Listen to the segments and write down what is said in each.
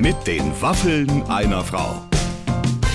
Mit den Waffeln einer Frau.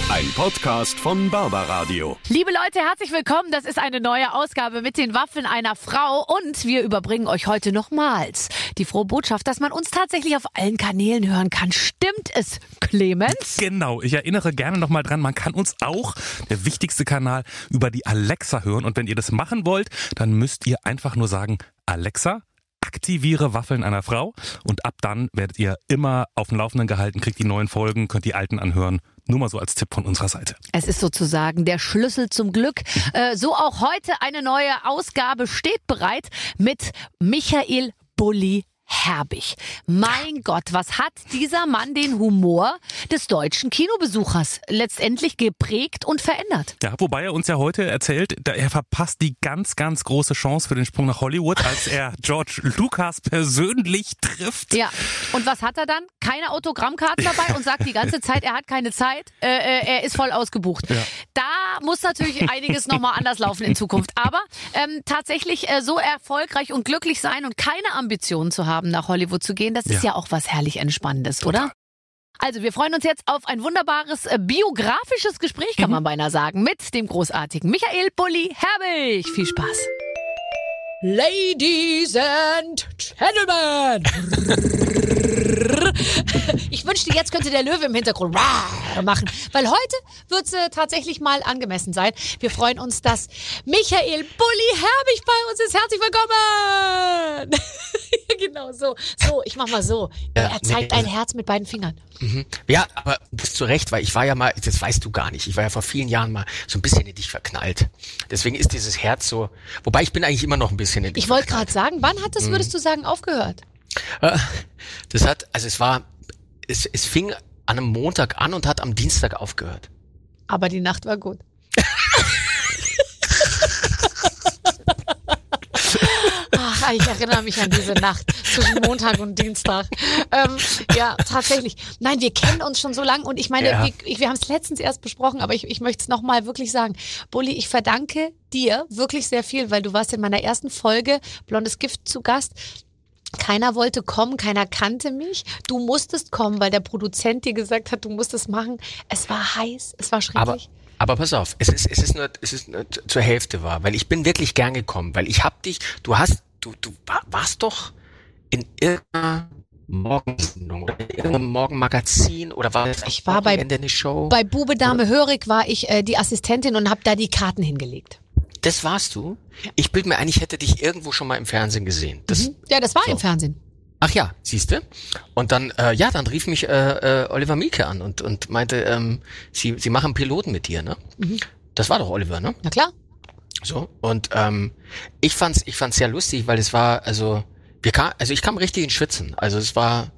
Ein Podcast von Barbaradio. Liebe Leute, herzlich willkommen. Das ist eine neue Ausgabe mit den Waffeln einer Frau und wir überbringen euch heute nochmals die frohe Botschaft, dass man uns tatsächlich auf allen Kanälen hören kann. Stimmt es, Clemens? Genau, ich erinnere gerne nochmal dran, man kann uns auch, der wichtigste Kanal, über die Alexa hören. Und wenn ihr das machen wollt, dann müsst ihr einfach nur sagen, Alexa, aktiviere Waffeln einer Frau und ab dann werdet ihr immer auf dem Laufenden gehalten, kriegt die neuen Folgen, könnt die alten anhören. Nur mal so als Tipp von unserer Seite. Es ist sozusagen der Schlüssel zum Glück. Äh, so auch heute eine neue Ausgabe steht bereit mit Michael Bulli Herbig. Mein Gott, was hat dieser Mann den Humor des deutschen Kinobesuchers letztendlich geprägt und verändert? Ja, wobei er uns ja heute erzählt, er verpasst die ganz, ganz große Chance für den Sprung nach Hollywood, als er George Lucas persönlich trifft. Ja, und was hat er dann? Keine Autogrammkarten dabei und sagt die ganze Zeit, er hat keine Zeit, äh, äh, er ist voll ausgebucht. Ja. Da muss natürlich einiges nochmal anders laufen in Zukunft. Aber ähm, tatsächlich äh, so erfolgreich und glücklich sein und keine Ambitionen zu haben, nach Hollywood zu gehen, das ist ja auch was herrlich Entspannendes, Total. oder? Also, wir freuen uns jetzt auf ein wunderbares äh, biografisches Gespräch, kann man beinahe sagen, mit dem großartigen Michael Bulli Herbig. Viel Spaß. Ladies and Gentlemen. Ich wünschte, jetzt könnte der Löwe im Hintergrund machen, weil heute wird es äh, tatsächlich mal angemessen sein. Wir freuen uns, dass Michael Bulli Herbig bei uns ist. Herzlich willkommen. genau so. So, ich mach mal so. Ja, er zeigt nee, ein Herz mit beiden Fingern. Mhm. Ja, aber bist zu Recht, weil ich war ja mal, das weißt du gar nicht, ich war ja vor vielen Jahren mal so ein bisschen in dich verknallt. Deswegen ist dieses Herz so, wobei ich bin eigentlich immer noch ein bisschen in dich Ich wollte gerade sagen, wann hat das, würdest du sagen, aufgehört? Äh, das hat, also es war, es, es fing an einem Montag an und hat am Dienstag aufgehört. Aber die Nacht war gut. Ach, ich erinnere mich an diese Nacht zwischen Montag und Dienstag. Ähm, ja, tatsächlich. Nein, wir kennen uns schon so lange und ich meine, ja. wir, wir haben es letztens erst besprochen, aber ich, ich möchte es nochmal wirklich sagen. Bulli, ich verdanke dir wirklich sehr viel, weil du warst in meiner ersten Folge Blondes Gift zu Gast. Keiner wollte kommen, keiner kannte mich. Du musstest kommen, weil der Produzent dir gesagt hat, du musst es machen. Es war heiß, es war schrecklich. Aber aber pass auf, es ist, es ist nur, es ist nur zur Hälfte wahr, weil ich bin wirklich gern gekommen, weil ich hab dich, du hast, du, du warst doch in irgendeiner Morgensendung oder in irgendeinem Morgenmagazin oder war das ich war bei, eine Show? Bei Bube Dame? Hörig war ich äh, die Assistentin und habe da die Karten hingelegt. Das warst du? Ich bild mir ein, ich hätte dich irgendwo schon mal im Fernsehen gesehen. Das, mhm. Ja, das war so. im Fernsehen. Ach ja, siehste. Und dann, äh, ja, dann rief mich äh, äh, Oliver Mielke an und, und meinte, ähm, sie, sie machen Piloten mit dir, ne? Mhm. Das war doch Oliver, ne? Na klar. So, und ähm, ich fand's, ich fand's sehr lustig, weil es war, also, wir kam, also ich kam richtig in Schwitzen. Also es war,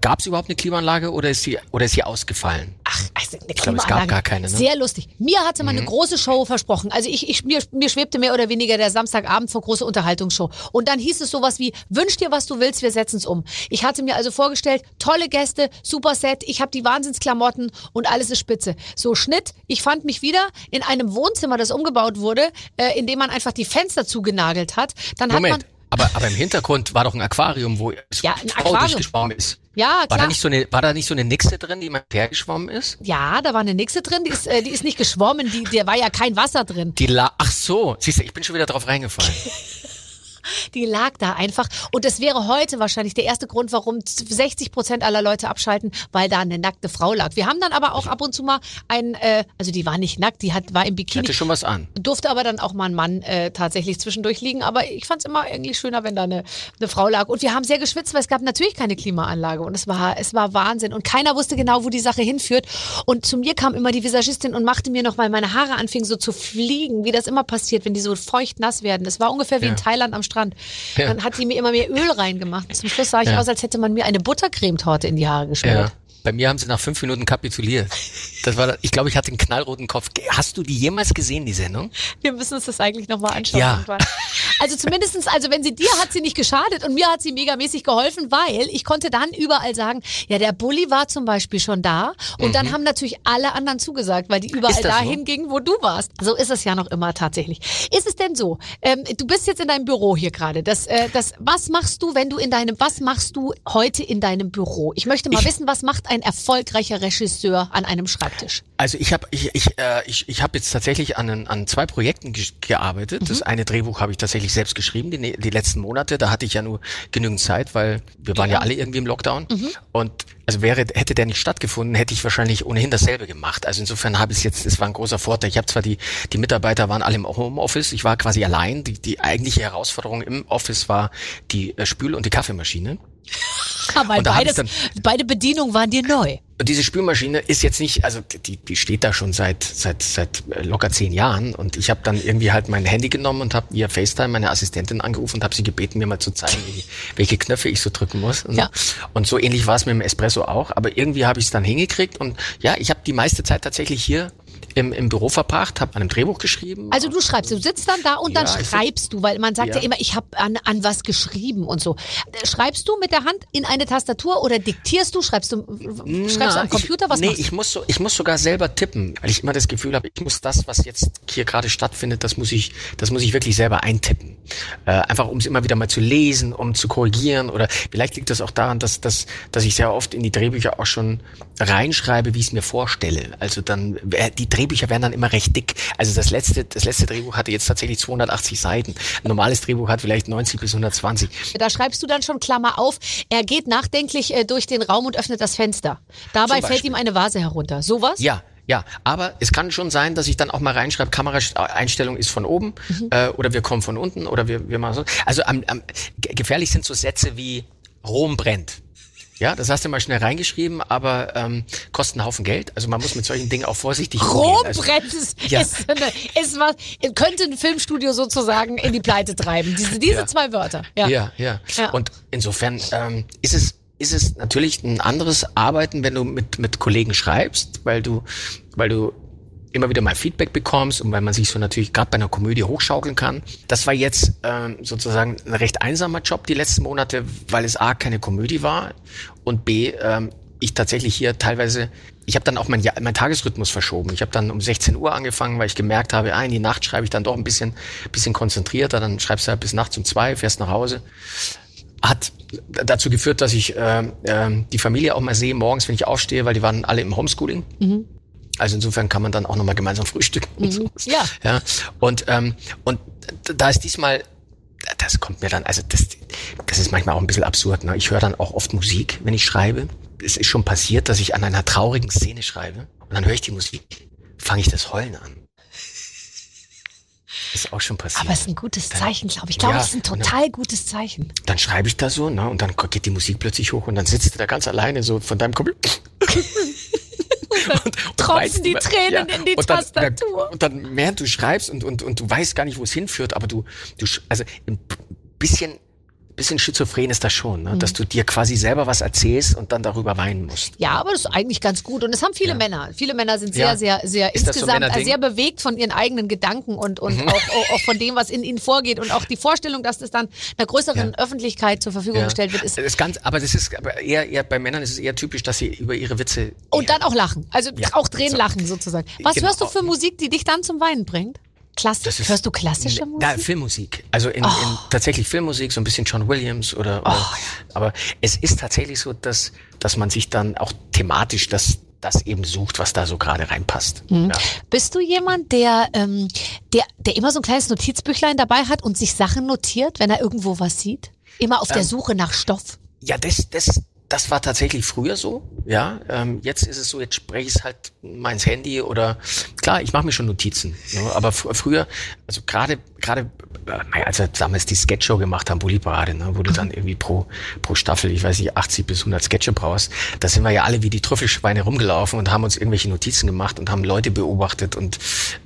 Gab es überhaupt eine Klimaanlage oder ist sie oder ist sie ausgefallen? Ach, also eine ich glaube, es gab gar keine. Ne? Sehr lustig. Mir hatte man mhm. eine große Show versprochen. Also ich, ich mir, mir schwebte mehr oder weniger der Samstagabend vor große Unterhaltungsshow. Und dann hieß es sowas wie: Wünsch dir, was du willst, wir setzen es um. Ich hatte mir also vorgestellt: tolle Gäste, super Set, ich habe die Wahnsinnsklamotten und alles ist spitze. So Schnitt. Ich fand mich wieder in einem Wohnzimmer, das umgebaut wurde, äh, in dem man einfach die Fenster zugenagelt hat. Dann Moment. hat man aber, aber im Hintergrund war doch ein Aquarium, wo ja, ein Frau durchgeschwommen ist. Ja, klar. War da nicht so eine, war da nicht so eine Nixe drin, die mal hergeschwommen ist? Ja, da war eine Nixe drin, die ist, äh, die ist nicht geschwommen, die, der war ja kein Wasser drin. Die la, ach so, siehst du, ich bin schon wieder drauf reingefallen. die lag da einfach. Und das wäre heute wahrscheinlich der erste Grund, warum 60 Prozent aller Leute abschalten, weil da eine nackte Frau lag. Wir haben dann aber auch ab und zu mal einen, äh, also die war nicht nackt, die hat, war im Bikini. Hatte schon was an. Durfte aber dann auch mal ein Mann äh, tatsächlich zwischendurch liegen. Aber ich fand es immer irgendwie schöner, wenn da eine, eine Frau lag. Und wir haben sehr geschwitzt, weil es gab natürlich keine Klimaanlage. Und es war, es war Wahnsinn. Und keiner wusste genau, wo die Sache hinführt. Und zu mir kam immer die Visagistin und machte mir noch mal meine Haare anfingen so zu fliegen, wie das immer passiert, wenn die so feucht nass werden. Es war ungefähr wie ja. in Thailand am Strand. Ja. Dann hat sie mir immer mehr Öl reingemacht. Zum Schluss sah ich ja. aus, als hätte man mir eine Buttercremetorte in die Haare geschmiert. Bei mir haben sie nach fünf Minuten kapituliert. Das war, ich glaube, ich hatte einen knallroten Kopf. Hast du die jemals gesehen, die Sendung? Wir müssen uns das eigentlich nochmal anschauen. Ja. irgendwann. Also zumindestens, also wenn sie dir hat sie nicht geschadet und mir hat sie megamäßig geholfen, weil ich konnte dann überall sagen, ja, der Bulli war zum Beispiel schon da und dann haben natürlich alle anderen zugesagt, weil die überall Mhm. Das so? dahin gingen, wo du warst. So ist es ja noch immer tatsächlich. Ist es denn so? Ähm, du bist jetzt in deinem Büro hier gerade. Das, äh, das, was machst du, wenn du in deinem, was machst du heute in deinem Büro? Ich möchte mal Ich- wissen, was macht ein erfolgreicher Regisseur an einem Schreibtisch? Also ich habe ich, ich, äh, ich, ich hab jetzt tatsächlich an, an zwei Projekten ge gearbeitet. Das eine Drehbuch habe ich tatsächlich selbst geschrieben, die, ne- die letzten Monate. Da hatte ich ja nur genügend Zeit, weil wir waren ja, alle irgendwie im Lockdown. Und also wäre, hätte der nicht stattgefunden, hätte ich wahrscheinlich ohnehin dasselbe gemacht. Also insofern habe ich es jetzt, es war ein großer Vorteil. Ich habe zwar die, die Mitarbeiter waren alle im Homeoffice, ich war quasi allein. Die, die eigentliche Herausforderung im Office war die äh, Spül- und die Kaffeemaschine. Ich beides, beide Bedienungen waren dir neu. Und diese Spülmaschine ist jetzt nicht, also die, die steht da schon seit seit seit äh, locker zehn Jahren und ich habe dann irgendwie halt mein Handy genommen und habe via FaceTime meine Assistentin angerufen und habe sie gebeten, mir mal zu zeigen, welche, welche Knöpfe ich so drücken muss. Und, Ja. so. und so ähnlich war es mit dem Espresso auch, aber irgendwie habe ich es dann hingekriegt und ja, ich habe die meiste Zeit tatsächlich hier im, im Büro verbracht, habe an einem Drehbuch geschrieben. Also du schreibst, du sitzt dann da und dann Ja, sitz- schreibst du, weil man sagt ja, Ja. immer, ich habe an, an was geschrieben und so. Schreibst du mit der Hand in eine Tastatur oder diktierst du? Schreibst du, schreibst du Na, am Computer? Was ich, nee, machst du? ich muss so, ich muss sogar selber tippen, weil ich immer das Gefühl habe, ich muss das, was jetzt hier gerade stattfindet, das muss ich, das muss ich wirklich selber eintippen. Äh, einfach um es immer wieder mal zu lesen, um zu korrigieren oder vielleicht liegt das auch daran, dass, dass, dass ich sehr oft in die Drehbücher auch schon reinschreibe, wie ich es mir vorstelle. Also dann, äh, die Drehbücher werden dann immer recht dick. Also das letzte, das letzte Drehbuch hatte jetzt tatsächlich 280 Seiten. Ein normales Drehbuch hat vielleicht 90 bis 120. Da schreibst du dann schon Klammer auf, er geht nachdenklich äh, durch den Raum und öffnet das Fenster. Dabei fällt ihm eine Vase herunter. Sowas? Ja, ja, aber es kann schon sein, dass ich dann auch mal reinschreibe, Kameraeinstellung ist von oben äh, oder wir kommen von unten oder wir, wir machen so. Also am, am, ge- gefährlich sind so Sätze wie Rom brennt. Ja, das hast du mal schnell reingeschrieben, aber ähm, kosten einen Haufen Geld. Also man muss mit solchen Dingen auch vorsichtig umgehen. Also, ist, Ja. ist, ist was, könnte ein Filmstudio sozusagen in die Pleite treiben. Diese, diese Ja. zwei Wörter. Ja. Ja, ja. Ja. Und insofern ähm, ist es ist es natürlich ein anderes Arbeiten, wenn du mit mit Kollegen schreibst, weil du weil du immer wieder mal Feedback bekommst und weil man sich so natürlich gerade bei einer Komödie hochschaukeln kann. Das war jetzt ähm, sozusagen ein recht einsamer Job die letzten Monate, weil es a keine Komödie war und b ähm, ich tatsächlich hier teilweise ich habe dann auch mein, Ja- mein Tagesrhythmus verschoben. Ich habe dann um 16 Uhr angefangen, weil ich gemerkt habe, ah, in die Nacht schreibe ich dann doch ein bisschen, bisschen konzentrierter. Dann schreibst du halt bis nachts um zwei, fährst nach Hause hat dazu geführt, dass ich ähm, ähm, die Familie auch mal sehe morgens, wenn ich aufstehe, weil die waren alle im Homeschooling. Also insofern kann man dann auch nochmal gemeinsam frühstücken. Und so. Ja. ja. Und, ähm, und da ist diesmal, das kommt mir dann, also das, das ist manchmal auch ein bisschen absurd. Ne? Ich höre dann auch oft Musik, wenn ich schreibe. Es ist schon passiert, dass ich an einer traurigen Szene schreibe und dann höre ich die Musik, fange ich das Heulen an. Ist auch schon passiert. Aber es ist ein gutes Zeichen, glaube ich. Ich glaube, Ja, es ist ein genau. total gutes Zeichen. dann schreibe ich da so, ne, und dann geht die Musik plötzlich hoch und dann sitzt du da ganz alleine so von deinem Computer. und, und Tropfen die Tränen in die und dann, Tastatur. Und dann, während du schreibst und, und, und du weißt gar nicht, wo es hinführt, aber du, du, also ein bisschen, bisschen schizophren ist das schon, ne, dass Mhm. du dir quasi selber was erzählst und dann darüber weinen musst. Ja, aber das ist eigentlich ganz gut. Und das haben viele Männer. Viele Männer sind sehr, Ja. sehr, sehr Ist so insgesamt? Mhm. sehr bewegt von ihren eigenen Gedanken und, und auch, auch, auch von dem, was in ihnen vorgeht. Und auch die Vorstellung, dass das dann einer größeren Öffentlichkeit zur Verfügung Ja. gestellt wird, ist. Das ist ganz, aber das ist eher, eher bei Männern ist es eher typisch, dass sie über ihre Witze Und dann auch lachen. Also Ja. auch drehen, So. lachen sozusagen. Was Genau. hörst du für Musik, die dich dann zum Weinen bringt? Klassisch? Ist- Hörst du klassische Musik? Ja, Filmmusik. Also in, Oh. in tatsächlich Filmmusik, so ein bisschen John Williams oder, oder aber es ist tatsächlich so, dass, dass man sich dann auch thematisch das, das eben sucht, was da so gerade reinpasst. Mhm. Ja. Bist du jemand, der, ähm, der, der immer so ein kleines Notizbüchlein dabei hat und sich Sachen notiert, wenn er irgendwo was sieht? Immer auf der Ähm. Suche nach Stoff? Ja, das, das, das war tatsächlich früher so. Ja, ähm, jetzt ist es so, jetzt spreche ich es halt mal ins Handy oder klar, ich mache mir schon Notizen. Ja, aber fr früher, also gerade gerade äh, naja, als wir damals die Sketchshow gemacht haben, Bulli Parade, ne, wo du dann irgendwie pro pro Staffel, ich weiß nicht, 80 bis 100 Sketche brauchst, da sind wir ja alle wie die Trüffelschweine rumgelaufen und haben uns irgendwelche Notizen gemacht und haben Leute beobachtet und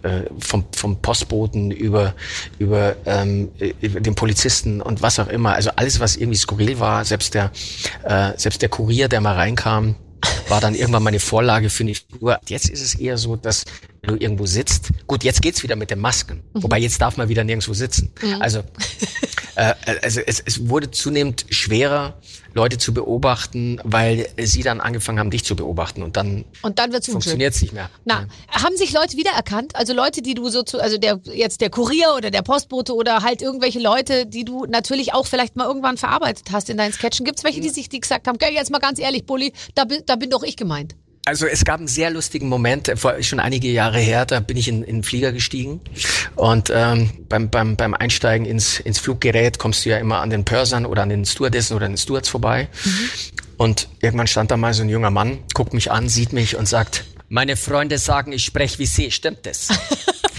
äh, vom vom Postboten über über, ähm, über den Polizisten und was auch immer, also alles was irgendwie skurril war, selbst der äh, selbst der Kurier, der mal reinkam, war dann irgendwann meine Vorlage für eine Figur. Jetzt ist es eher so, dass du irgendwo sitzt. Gut, jetzt geht's wieder mit den Masken. Mhm. Wobei jetzt darf man wieder nirgendwo sitzen. Mhm. Also, äh, also es, es wurde zunehmend schwerer, Leute zu beobachten, weil sie dann angefangen haben, dich zu beobachten und dann, und dann funktioniert es nicht mehr. Na, ja. haben sich Leute wiedererkannt? Also Leute, die du so zu, also der jetzt der Kurier oder der Postbote oder halt irgendwelche Leute, die du natürlich auch vielleicht mal irgendwann verarbeitet hast in deinen Sketchen. Gibt es welche, die sich die gesagt haben, okay, jetzt mal ganz ehrlich, Bulli, da, da bin doch ich gemeint? Also es gab einen sehr lustigen Moment, vor schon einige Jahre her, da bin ich in, in den Flieger gestiegen und ähm, beim, beim, beim Einsteigen ins, ins Fluggerät kommst du ja immer an den Pörsern oder an den Stewardessen oder an den Stewards vorbei. Mhm. Und irgendwann stand da mal so ein junger Mann, guckt mich an, sieht mich und sagt, meine Freunde sagen, ich spreche wie Sie, stimmt das?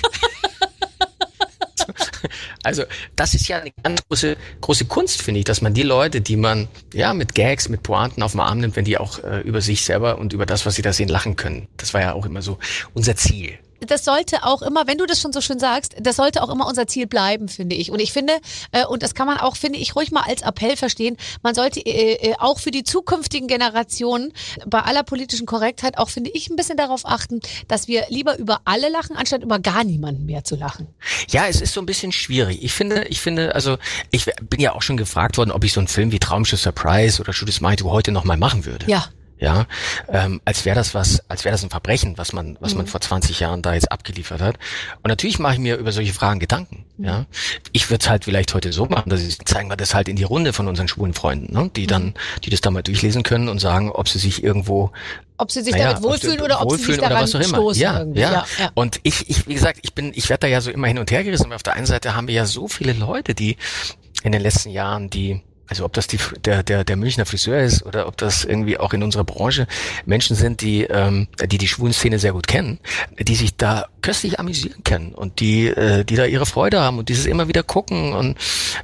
Also das ist ja eine ganz große, große Kunst, finde ich, dass man die Leute, die man ja mit Gags, mit Pointen auf den Arm nimmt, wenn die auch äh, über sich selber und über das, was sie da sehen, lachen können. Das war ja auch immer so unser Ziel das sollte auch immer, wenn du das schon so schön sagst, das sollte auch immer unser Ziel bleiben, finde ich. Und ich finde, äh, und das kann man auch, finde ich, ruhig mal als Appell verstehen, man sollte äh, äh, auch für die zukünftigen Generationen bei aller politischen Korrektheit auch, finde ich, ein bisschen darauf achten, dass wir lieber über alle lachen, anstatt über gar niemanden mehr zu lachen. Ja, es ist so ein bisschen schwierig. Ich finde, ich finde, also ich bin ja auch schon gefragt worden, ob ich so einen Film wie Traumschiff Surprise oder Judith Mighty heute nochmal machen würde. Ja ja, ähm, als wäre das was, als wäre das ein Verbrechen, was man, was mhm. man vor 20 Jahren da jetzt abgeliefert hat. Und natürlich mache ich mir über solche Fragen Gedanken. Mhm. Ja, ich würde es halt vielleicht heute so machen, dass ich zeigen wir das halt in die Runde von unseren schwulen Freunden, ne? die dann, mhm. die das da mal durchlesen können und sagen, ob sie sich irgendwo ob sie sich naja, damit wohlfühlen oder ob sie sich daran oder was auch immer. Ja, ja, ja, ja. Und ich, ich, wie gesagt, ich bin, ich werde da ja so immer hin und her gerissen. Aber auf der einen Seite haben wir ja so viele Leute, die in den letzten Jahren, die also ob das die, der, der, der Münchner Friseur ist oder ob das irgendwie auch in unserer Branche Menschen sind, die ähm, die, die schwulen Szene sehr gut kennen, die sich da köstlich amüsieren können und die, äh, die da ihre Freude haben und dieses immer wieder gucken und,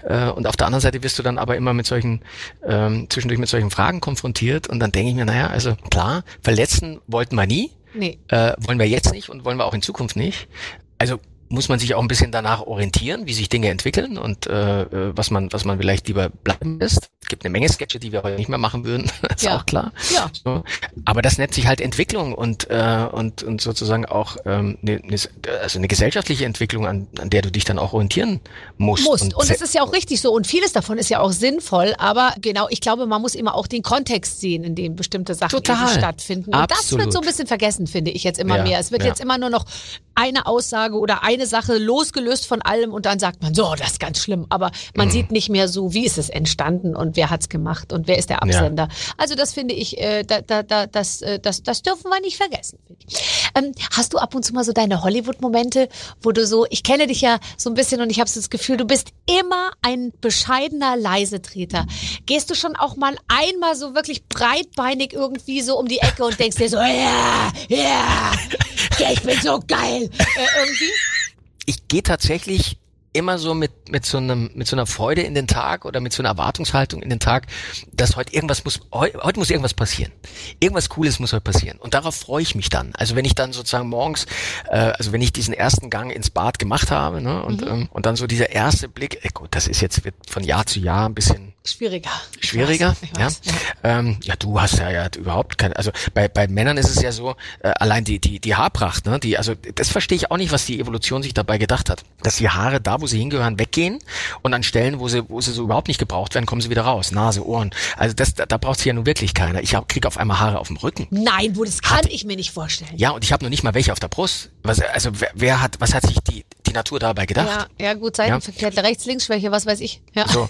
äh, und auf der anderen Seite wirst du dann aber immer mit solchen, ähm, zwischendurch mit solchen Fragen konfrontiert und dann denke ich mir, naja, also klar, verletzen wollten wir nie, nee. äh, wollen wir jetzt nicht und wollen wir auch in Zukunft nicht. Also muss man sich auch ein bisschen danach orientieren, wie sich Dinge entwickeln und äh, äh, was man was man vielleicht lieber bleiben lässt. Es gibt eine Menge Sketche, die wir heute nicht mehr machen würden, ist ja. auch klar. Ja. So. Aber das nennt sich halt Entwicklung und äh, und und sozusagen auch ähm, eine, ne, also eine gesellschaftliche Entwicklung, an, an der du dich dann auch orientieren musst. Musst. Und, und das ist ja auch richtig so und vieles davon ist ja auch sinnvoll. Aber genau, ich glaube, man muss immer auch den Kontext sehen, in dem bestimmte Sachen stattfinden. Und Absolut. das wird so ein bisschen vergessen, finde ich jetzt immer ja. mehr. Es wird ja. jetzt immer nur noch eine Aussage oder eine Sache losgelöst von allem und dann sagt man, so, das ist ganz schlimm. Aber man mhm. sieht nicht mehr so, wie ist es entstanden und wer hat's gemacht und wer ist der Absender. Ja. Also das finde ich, äh, da, da, da, das, äh, das, das dürfen wir nicht vergessen. Ähm, hast du ab und zu mal so deine Hollywood-Momente, wo du so, ich kenne dich ja so ein bisschen und ich habe so das Gefühl, du bist immer ein bescheidener Leisetreter. Gehst du schon auch mal einmal so wirklich breitbeinig irgendwie so um die Ecke und denkst dir so, ja, ja, ich bin so geil äh, irgendwie? Ich gehe tatsächlich immer so mit mit so einem mit so einer Freude in den Tag oder mit so einer Erwartungshaltung in den Tag, dass heute irgendwas muss heute, heute muss irgendwas passieren. Irgendwas cooles muss heute passieren und darauf freue ich mich dann. Also wenn ich dann sozusagen morgens äh, also wenn ich diesen ersten Gang ins Bad gemacht habe, ne, und mhm. ähm, und dann so dieser erste Blick, ey, gut, das ist jetzt wird von Jahr zu Jahr ein bisschen Schwieriger. Schwieriger, weiß, weiß, ja. Ähm, ja, du hast ja, ja überhaupt keine. Also bei, bei Männern ist es ja so, äh, allein die, die, die Haarpracht, ne? Die, also das verstehe ich auch nicht, was die Evolution sich dabei gedacht hat. Dass die Haare da, wo sie hingehören, weggehen und an Stellen, wo sie, wo sie so überhaupt nicht gebraucht werden, kommen sie wieder raus. Nase, Ohren. Also das, da, da braucht sie ja nun wirklich keiner. Ich hab, krieg auf einmal Haare auf dem Rücken. Nein, wo das kann hat, ich mir nicht vorstellen. Ja, und ich habe noch nicht mal welche auf der Brust. Was, also wer, wer hat, was hat sich die Natur dabei gedacht? Ja, ja gut, Seitenverkehrt, ja. rechts, links, Schwäche, was weiß ich. Ja. So.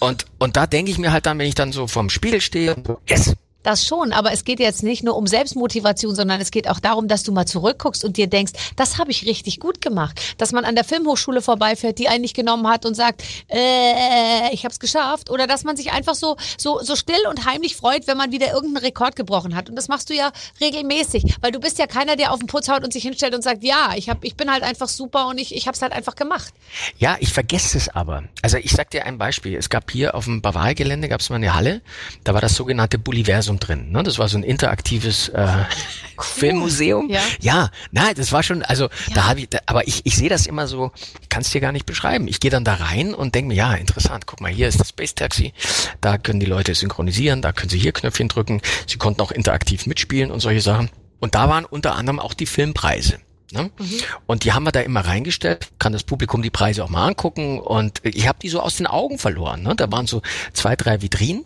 Und, und da denke ich mir halt dann, wenn ich dann so vorm Spiegel stehe, yes, das schon, aber es geht jetzt nicht nur um Selbstmotivation, sondern es geht auch darum, dass du mal zurückguckst und dir denkst, das habe ich richtig gut gemacht. Dass man an der Filmhochschule vorbeifährt, die einen nicht genommen hat und sagt, äh, ich habe es geschafft. Oder dass man sich einfach so, so, so still und heimlich freut, wenn man wieder irgendeinen Rekord gebrochen hat. Und das machst du ja regelmäßig, weil du bist ja keiner, der auf den Putz haut und sich hinstellt und sagt, ja, ich, hab, ich bin halt einfach super und ich, ich habe es halt einfach gemacht. Ja, ich vergesse es aber. Also ich sag dir ein Beispiel. Es gab hier auf dem Bavaria-Gelände, gab es mal eine Halle, da war das sogenannte Bulliversum Universum drin. Ne? Das war so ein interaktives äh, cool. Filmmuseum. Ja. ja, nein, das war schon, also ja. da habe ich, da, aber ich, ich sehe das immer so, ich kann es dir gar nicht beschreiben. Ich gehe dann da rein und denke mir, ja, interessant, guck mal, hier ist das Space Taxi, da können die Leute synchronisieren, da können sie hier Knöpfchen drücken, sie konnten auch interaktiv mitspielen und solche Sachen. Und da waren unter anderem auch die Filmpreise. Ne? Mhm. Und die haben wir da immer reingestellt, kann das Publikum die Preise auch mal angucken und ich habe die so aus den Augen verloren. Ne? Da waren so zwei, drei Vitrinen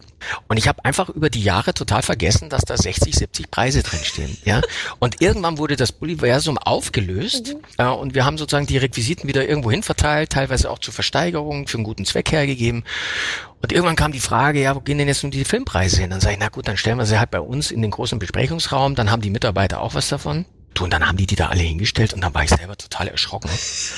und ich habe einfach über die Jahre total vergessen, dass da 60, 70 Preise drinstehen. Ja? Und irgendwann wurde das Universum aufgelöst mhm. äh, und wir haben sozusagen die Requisiten wieder irgendwo hin verteilt, teilweise auch zur Versteigerung, für einen guten Zweck hergegeben. Und irgendwann kam die Frage, ja, wo gehen denn jetzt nun die Filmpreise hin? Dann sage ich, na gut, dann stellen wir sie halt bei uns in den großen Besprechungsraum, dann haben die Mitarbeiter auch was davon. Du, und dann haben die die da alle hingestellt und dann war ich selber total erschrocken.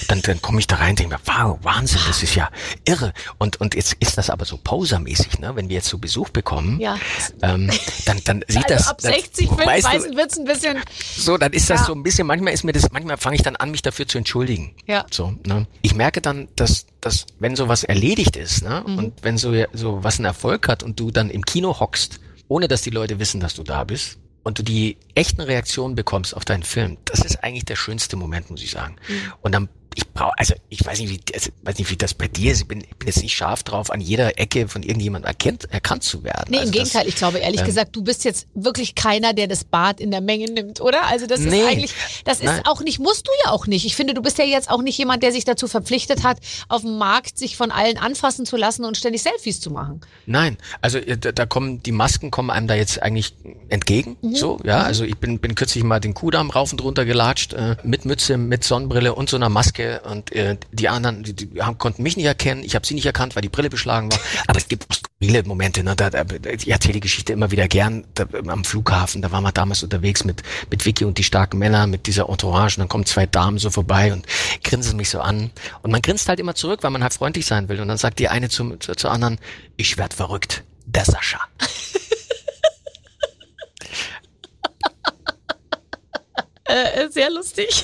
Dann, dann komme ich da rein und denke mir, wow, Wahnsinn, das ist ja irre. Und, und jetzt ist das aber so posermäßig, ne? Wenn wir jetzt so Besuch bekommen, ja. ähm, dann, dann sieht also das. Ab 60 dann, weißt du, wird's ein bisschen. So, dann ist das ja. so ein bisschen, manchmal ist mir das, manchmal fange ich dann an, mich dafür zu entschuldigen. Ja. So, ne? Ich merke dann, dass, dass wenn sowas erledigt ist, ne? Mhm. Und wenn so, so was einen Erfolg hat und du dann im Kino hockst, ohne dass die Leute wissen, dass du da bist, und du die echten Reaktionen bekommst auf deinen Film, das ist eigentlich der schönste Moment, muss ich sagen. Mhm. Und dann ich brauche, also ich weiß nicht, wie, also, weiß nicht, wie das bei dir ist. Ich bin, ich bin jetzt nicht scharf drauf, an jeder Ecke von irgendjemandem erkennt, erkannt zu werden. Nee, also im Gegenteil. Das, ich glaube, ehrlich ähm, gesagt, du bist jetzt wirklich keiner, der das Bad in der Menge nimmt, oder? Also das Nee. ist eigentlich, das ist Nein. auch nicht, musst du ja auch nicht. Ich finde, du bist ja jetzt auch nicht jemand, der sich dazu verpflichtet hat, auf dem Markt sich von allen anfassen zu lassen und ständig Selfies zu machen. Nein, also äh, da, da kommen die Masken kommen einem da jetzt eigentlich entgegen. Mhm. So, ja, also ich bin bin kürzlich mal den Kudamm rauf und runter gelatscht äh, mit Mütze, mit Sonnenbrille und so einer Maske und äh, die anderen, die, die haben, konnten mich nicht erkennen. Ich habe sie nicht erkannt, weil die Brille beschlagen war. Aber es gibt viele Momente. Ne, da, da, ich erzähle die Geschichte immer wieder gern da, am Flughafen. Da waren wir damals unterwegs mit mit Vicky und die starken Männer mit dieser Entourage. Und dann kommen zwei Damen so vorbei und grinsen mich so an. Und man grinst halt immer zurück, weil man halt freundlich sein will. Und dann sagt die eine zum, zu, zur anderen: Ich werd verrückt. Der Sascha. Äh, sehr lustig.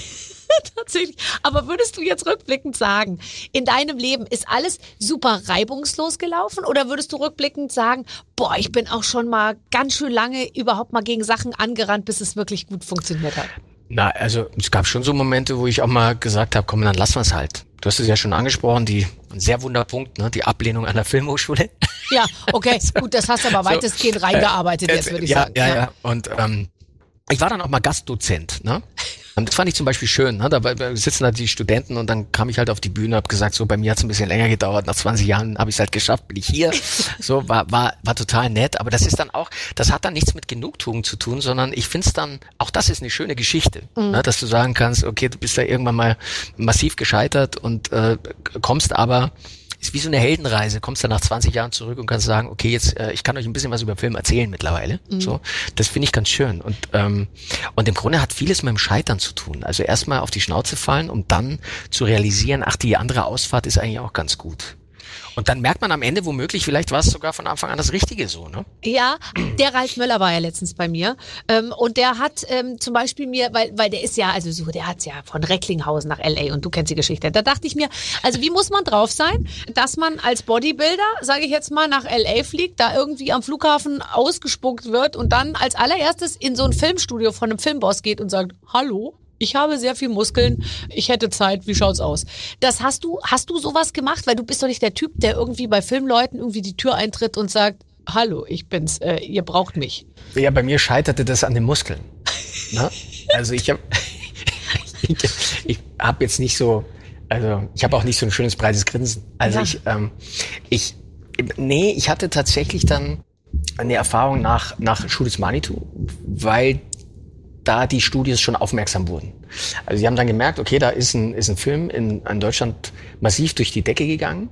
Tatsächlich. Aber würdest du jetzt rückblickend sagen, in deinem Leben ist alles super reibungslos gelaufen? Oder würdest du rückblickend sagen, boah, ich bin auch schon mal ganz schön lange überhaupt mal gegen Sachen angerannt, bis es wirklich gut funktioniert hat? Na, also es gab schon so Momente, wo ich auch mal gesagt habe, komm, dann lassen wir es halt. Du hast es ja schon angesprochen, die ein sehr Wunderpunkt, ne, die Ablehnung an der Filmhochschule. Ja, okay, gut, das hast du aber So, weitestgehend reingearbeitet Äh, jetzt, würde ich ja, sagen. Ja, ja, Und ähm, ich war dann auch mal Gastdozent, ne? Und das fand ich zum Beispiel schön. Ne? Da sitzen da die Studenten und dann kam ich halt auf die Bühne, habe gesagt, so bei mir hat es ein bisschen länger gedauert. Nach 20 Jahren habe ich es halt geschafft, bin ich hier. So war war war total nett. Aber das ist dann auch, das hat dann nichts mit Genugtuung zu tun, sondern ich find's dann, auch das ist eine schöne Geschichte, ne? dass du sagen kannst, okay, du bist da irgendwann mal massiv gescheitert und äh, kommst aber ist wie so eine Heldenreise. Kommst dann nach 20 Jahren zurück und kannst sagen, okay, jetzt äh, ich kann euch ein bisschen was über Film erzählen mittlerweile. So, das finde ich ganz schön. Und ähm, und im Grunde hat vieles mit dem Scheitern zu tun. Also erstmal auf die Schnauze fallen, um dann zu realisieren, ach, die andere Ausfahrt ist eigentlich auch ganz gut. Und dann merkt man am Ende womöglich, vielleicht war es sogar von Anfang an das Richtige so, ne? Ja, der Ralf Möller war ja letztens bei mir ähm, und der hat ähm, zum Beispiel mir, weil, weil der ist ja, also so, der hat's ja von Recklinghausen nach LA und du kennst die Geschichte. Da dachte ich mir, also wie muss man drauf sein, dass man als Bodybuilder, sage ich jetzt mal, nach LA fliegt, da irgendwie am Flughafen ausgespuckt wird und dann als allererstes in so ein Filmstudio von einem Filmboss geht und sagt, hallo, ich habe sehr viel Muskeln, ich hätte Zeit, wie schaut's aus? Das hast du, hast du sowas gemacht? Weil du bist doch nicht der Typ, der irgendwie bei Filmleuten irgendwie die Tür eintritt und sagt, hallo, ich bin's, äh, ihr braucht mich. Ja, bei mir scheiterte das an den Muskeln. Ne? Also ich habe ich, ich hab jetzt nicht so, also ich habe auch nicht so ein schönes breites Grinsen. Also Ja. ich, ähm, ich, nee, ich hatte tatsächlich dann eine Erfahrung nach nach Schulz Manitou, weil da die Studios schon aufmerksam wurden. Also sie haben dann gemerkt, okay, da ist ein, ist ein Film in, in Deutschland massiv durch die Decke gegangen.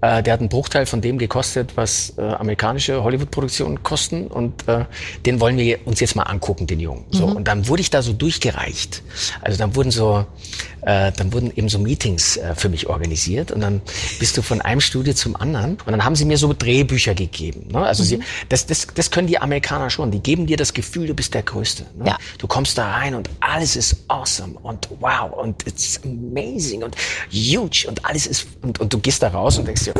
Äh, der hat einen Bruchteil von dem gekostet, was äh, amerikanische Hollywood-Produktionen kosten. Und äh, den wollen wir uns jetzt mal angucken, den Jungen. So, und dann wurde ich da so durchgereicht. Also dann wurden so, äh, dann wurden eben so Meetings äh, für mich organisiert. Und dann bist du von einem Studio zum anderen. Und dann haben sie mir so Drehbücher gegeben. Ne? Also sie, das, das, das können die Amerikaner schon. Die geben dir das Gefühl, du bist der Größte. Ne? Ja. Du kommst da rein und alles ist awesome und wow und it's amazing und huge und alles ist und, und du gehst da raus und denkst dir,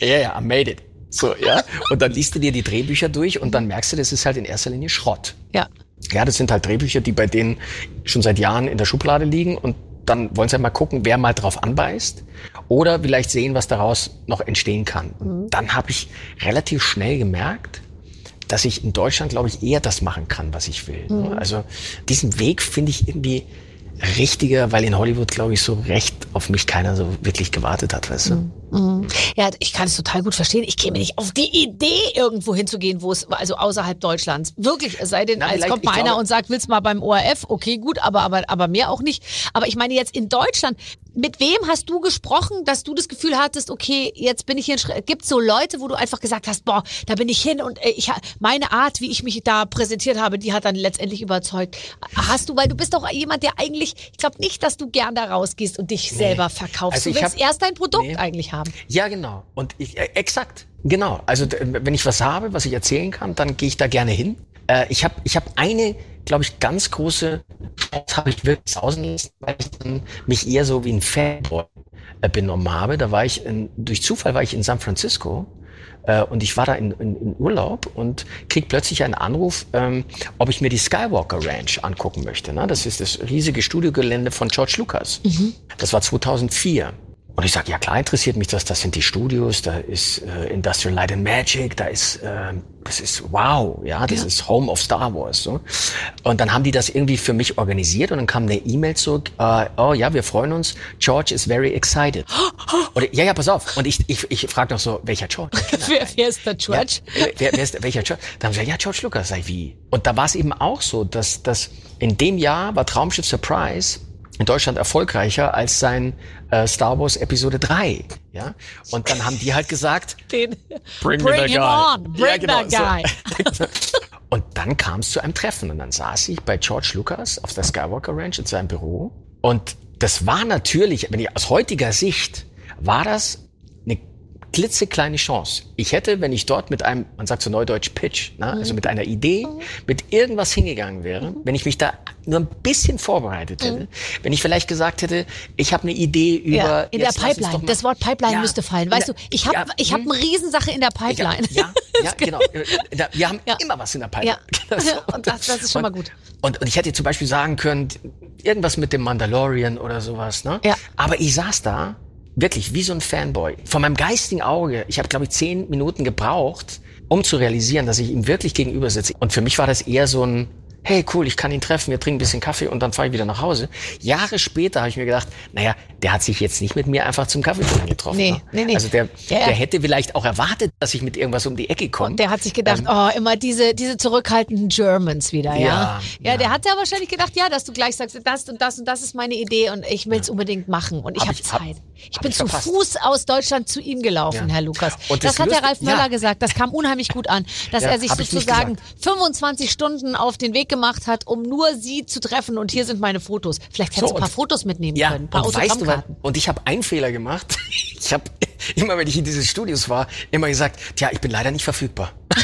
yeah, I made it. So, ja. Und dann liest du dir die Drehbücher durch und dann merkst du, das ist halt in erster Linie Schrott. Ja. Ja, das sind halt Drehbücher, die bei denen schon seit Jahren in der Schublade liegen und dann wollen sie halt mal gucken, wer mal drauf anbeißt oder vielleicht sehen, was daraus noch entstehen kann. Und dann habe ich relativ schnell gemerkt, dass ich in Deutschland, glaube ich, eher das machen kann, was ich will. Also diesen Weg finde ich irgendwie richtiger, weil in Hollywood, glaube ich, so recht auf mich keiner so wirklich gewartet hat, weißt du? Ja, ich kann es total gut verstehen. Ich käme nicht auf die Idee, irgendwo hinzugehen, wo es, also außerhalb Deutschlands. Wirklich, es sei denn, Na, als kommt mal einer glaube- und sagt, willst mal beim ORF? Okay, gut, aber, aber, aber mehr auch nicht. Aber ich meine jetzt in Deutschland, mit wem hast du gesprochen, dass du das Gefühl hattest, okay, jetzt bin ich hier, gibt es so Leute, wo du einfach gesagt hast, boah, da bin ich hin und äh, ich, meine Art, wie ich mich da präsentiert habe, die hat dann letztendlich überzeugt. Hast du, weil du bist doch jemand, der eigentlich, ich glaube nicht, dass du gern da rausgehst und dich selber verkaufst. Also du ich willst hab- erst dein Produkt Nee. eigentlich haben. Ja, genau. Und ich, äh, exakt. Genau. Also wenn ich was habe, was ich erzählen kann, dann gehe ich da gerne hin. Äh, ich habe ich hab eine, glaube ich, ganz große Chance habe ich wirklich sausen lassen, weil ich dann mich eher so wie ein Fanboy äh, benommen habe. Da war ich in, durch Zufall war ich in San Francisco äh, und ich war da in, in, in Urlaub und krieg plötzlich einen Anruf, ähm, ob ich mir die Skywalker Ranch angucken möchte. Ne? Das ist das riesige Studiogelände von George Lucas. Das war 2004. Und ich sage, ja klar interessiert mich das, das sind die Studios, da ist äh, Industrial Light and Magic, da ist, äh, das ist wow, ja, das ist Home of Star Wars. So. Und dann haben die das irgendwie für mich organisiert und dann kam eine E-Mail zurück, äh, oh ja, wir freuen uns, George is very excited. Oder, ja, ja, pass auf. Und ich, ich, ich frage noch so, welcher George? Wer, wer ist der George? ja, wer, wer ist, welcher George? Dann haben sie gesagt, ja, George Lucas. Ich, wie? Und da war es eben auch so, dass, dass in dem Jahr war Traumschiff Surprise in Deutschland erfolgreicher als sein äh, Star Wars Episode 3. Ja? Und dann haben die halt gesagt, Den Bring, Bring him on, bring that guy. So. Und dann kam es zu einem Treffen und dann saß ich bei George Lucas auf der Skywalker Ranch in seinem Büro und das war natürlich, wenn ich aus heutiger Sicht, war das klitzekleine Chance. Ich hätte, wenn ich dort mit einem, man sagt so neudeutsch Pitch, ne, also mit einer Idee, mit irgendwas hingegangen wäre, wenn ich mich da nur ein bisschen vorbereitet hätte, wenn ich vielleicht gesagt hätte, ich habe eine Idee über Ja, in der Pipeline. Das Wort Pipeline Ja, müsste fallen. Weißt der- du, ich habe ja, ich hab hm. eine Riesensache in der Pipeline. Ja, ja, genau. Äh, da- Wir haben immer was in der Pipeline. Und das- das ist schon mal gut. Und, und ich hätte zum Beispiel sagen können, irgendwas mit dem Mandalorian oder sowas. Ne? Ja. Aber ich saß da, wirklich wie so ein Fanboy. Von meinem geistigen Auge, ich habe, glaube ich, zehn Minuten gebraucht, um zu realisieren, dass ich ihm wirklich gegenüber sitze. Und für mich war das eher so ein, hey cool, ich kann ihn treffen, wir trinken ein bisschen Kaffee und dann fahre ich wieder nach Hause. Jahre später habe ich mir gedacht, naja, der hat sich jetzt nicht mit mir einfach zum Kaffee getroffen. Nee, ne? nee, nee. Also der, Ja, der hätte vielleicht auch erwartet, dass ich mit irgendwas um die Ecke komme. Und der hat sich gedacht, oh, immer diese, diese zurückhaltenden Germans wieder, ja. Ja, Ja, ja. der hat ja wahrscheinlich gedacht, ja, dass du gleich sagst, das und das und das ist meine Idee und ich will es unbedingt machen und ich Hab habe ich- hab- Zeit. Ich hab bin ich zu. Fuß aus Deutschland zu ihm gelaufen. Herr Lukas. Und das das hat der Ralf Möller gesagt. Das kam unheimlich gut an, dass er sich ich sozusagen gesagt. 25 Stunden auf den Weg gemacht hat, um nur sie zu treffen und hier sind meine Fotos. Vielleicht hättest So, du ein paar Fotos mitnehmen Ja, können, ein paar und weißt du was? Und ich habe einen Fehler gemacht. Ich habe immer, wenn ich in diese Studios war, immer gesagt, tja, ich bin leider nicht verfügbar.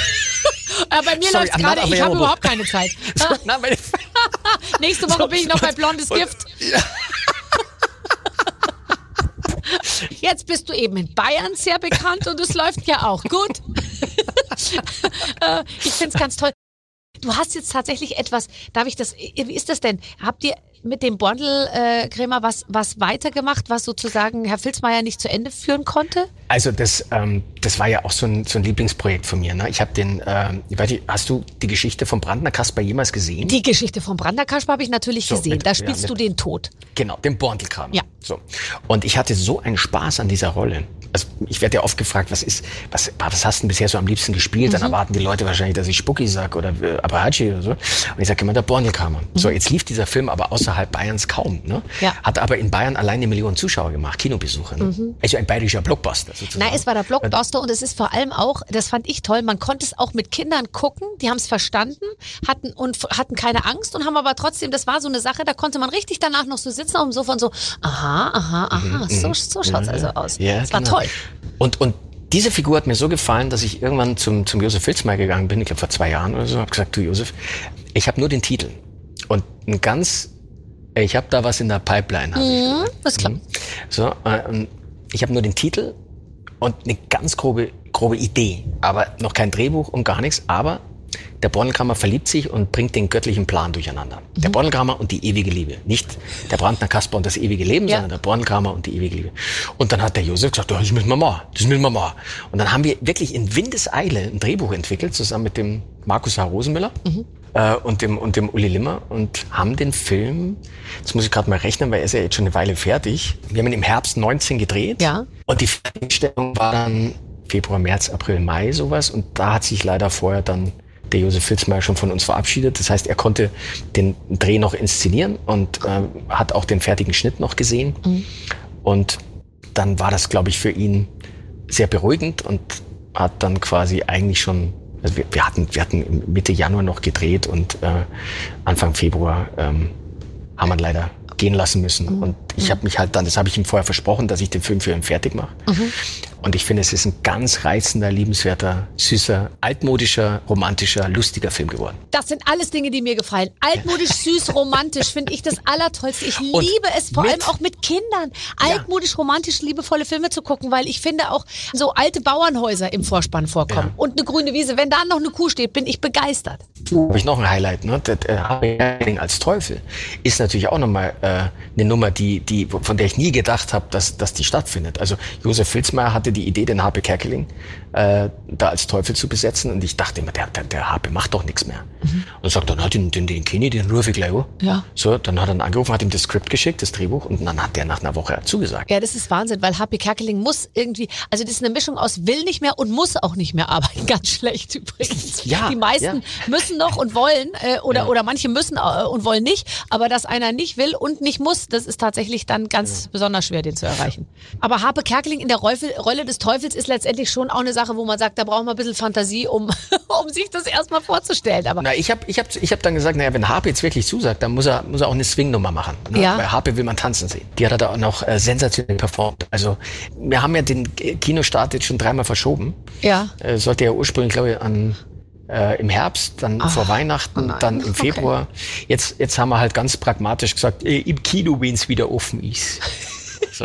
Äh, bei mir läuft gerade, ich habe überhaupt keine Zeit. So, na, weil, Nächste Woche bin ich noch bei Blondes und- Gift. Jetzt bist du eben in Bayern sehr bekannt und es läuft ja auch gut. Äh, ich finde es ganz toll. Du hast jetzt tatsächlich etwas, darf ich das, wie ist das denn? Habt ihr mit dem Bondel-Krämer was, was weitergemacht, was sozusagen Herr Filzmeier nicht zu Ende führen konnte? also das, ähm, das war ja auch so ein, so ein Lieblingsprojekt von mir. Ne? Ich habe den, ähm, ich weiß nicht, hast du die Geschichte vom Brandner Kasper jemals gesehen? Die Geschichte vom Branderkaspar habe ich natürlich So, gesehen. mit- da ja, spielst mit- du den Tod. Genau, den Borntelkram. Ja. So. Und ich hatte so einen Spaß an dieser Rolle. Also ich werde ja oft gefragt, was ist, was, was hast du denn bisher so am liebsten gespielt? Mhm. Dann erwarten die Leute wahrscheinlich, dass ich Spucki sag oder äh, Apache oder so. Und ich sage immer der Borntelkammer. So, jetzt lief dieser Film aber außerhalb Bayerns kaum. Ne? Mhm. Ja. Hat aber in Bayern allein eine Million Zuschauer gemacht, Kinobesucher. Ne? Also ein bayerischer Blockbuster sozusagen. Nein, es war der Blockbuster und es ist vor allem auch, das fand ich toll, man konnte es auch mit Kindern gucken, die haben es verstanden, hatten und hatten keine Angst und haben aber trotzdem, das war so eine Sache, da konnte man richtig danach noch so sitzen auf dem Sofa und so, aha, aha, aha, so, so schaut's also aus. Mhm, Ja, Es war genau. toll. Und, und diese Figur hat mir so gefallen, dass ich irgendwann zum, zum Josef Filzmeier gegangen bin, ich glaube vor zwei Jahren oder so, habe gesagt, du Josef, ich habe nur den Titel. Und ein ganz, ich habe da was in der Pipeline. Ich gesagt. Das klappt. So, äh, und ich habe nur den Titel und eine ganz grobe grobe Idee, aber noch kein Drehbuch und gar nichts. Aber der Bornelkammer verliebt sich und bringt den göttlichen Plan durcheinander. Mhm. Der Bornelkammer und die ewige Liebe. Nicht der Brandner Kasper und das ewige Leben, ja. sondern der Bornelkammer und die ewige Liebe. Und dann hat der Josef gesagt, das müssen wir machen, das müssen wir machen. Und dann haben wir wirklich in Windeseile ein Drehbuch entwickelt, zusammen mit dem Markus H. Rosenmüller. Mhm äh, und dem und dem Uli Limmer und haben den Film, jetzt muss ich gerade mal rechnen, weil er ist ja jetzt schon eine Weile fertig. Wir haben ihn im Herbst 19 gedreht. Ja. Und die Fertigstellung war dann Februar, März, April, Mai sowas. Und da hat sich leider vorher dann der Josef Filzmeier schon von uns verabschiedet. Das heißt, er konnte den Dreh noch inszenieren und äh, hat auch den fertigen Schnitt noch gesehen. Mhm. Und dann war das, glaube ich, für ihn sehr beruhigend und hat dann quasi eigentlich schon, also wir, wir hatten, wir hatten Mitte Januar noch gedreht und äh, Anfang Februar ähm, haben wir leider gehen lassen müssen. Mhm. Und ich habe mich halt dann, das habe ich ihm vorher versprochen, dass ich den Film für ihn fertig mache. Mhm. Und ich finde, es ist ein ganz reizender, liebenswerter, süßer, altmodischer, romantischer, lustiger Film geworden. Das sind alles Dinge, die mir gefallen. Altmodisch, süß, romantisch finde ich das Allertollste. Ich Und liebe es vor allem auch mit Kindern. Altmodisch, ja. romantisch, liebevolle Filme zu gucken, weil ich finde auch so alte Bauernhäuser im Vorspann vorkommen. Ja. Und eine grüne Wiese. Wenn da noch eine Kuh steht, bin ich begeistert. Habe ich noch ein Highlight, ne? Der, der als Teufel ist natürlich auch nochmal äh, eine Nummer, die, die, von der ich nie gedacht habe, dass, dass die stattfindet. Also Josef Filzmeier hatte die Idee, den Harpe Kerkeling äh, da als Teufel zu besetzen. Und ich dachte immer, der, der, der Harpe macht doch nichts mehr. Mhm. Und sagt, dann hat ihn den, den Kenny, den rufe ich gleich an. Ja. So, dann hat er ihn angerufen, hat ihm das Skript geschickt, das Drehbuch, und dann hat der nach einer Woche zugesagt. Ja, das ist Wahnsinn, weil Harpe Kerkeling muss irgendwie, also das ist eine Mischung aus will nicht mehr und muss auch nicht mehr arbeiten. Ganz schlecht übrigens. Ja, die meisten ja. müssen noch und wollen, äh, oder, ja. oder manche müssen äh, und wollen nicht, aber dass einer nicht will und nicht muss, das ist tatsächlich dann ganz ja. besonders schwer, den zu erreichen. Aber Harpe Kerkeling in der Rolle des Teufels ist letztendlich schon auch eine Sache, wo man sagt, da braucht man ein bisschen Fantasie, um, um sich das erstmal vorzustellen. Aber Na, ich habe ich hab, ich hab dann gesagt, naja, wenn Harpe jetzt wirklich zusagt, dann muss er, muss er auch eine Swing-Nummer machen. Ne? Ja. Bei Harpe will man tanzen sehen. Die hat er da auch noch äh, sensationell performt. Also wir haben ja den Kinostart jetzt schon dreimal verschoben. Ja. Äh, sollte ja ursprünglich, glaube ich, an äh, im Herbst, dann Ach, vor Weihnachten, oh dann im Februar. Okay. Jetzt, jetzt haben wir halt ganz pragmatisch gesagt, äh, im Kino, wenn es wieder offen ist. So.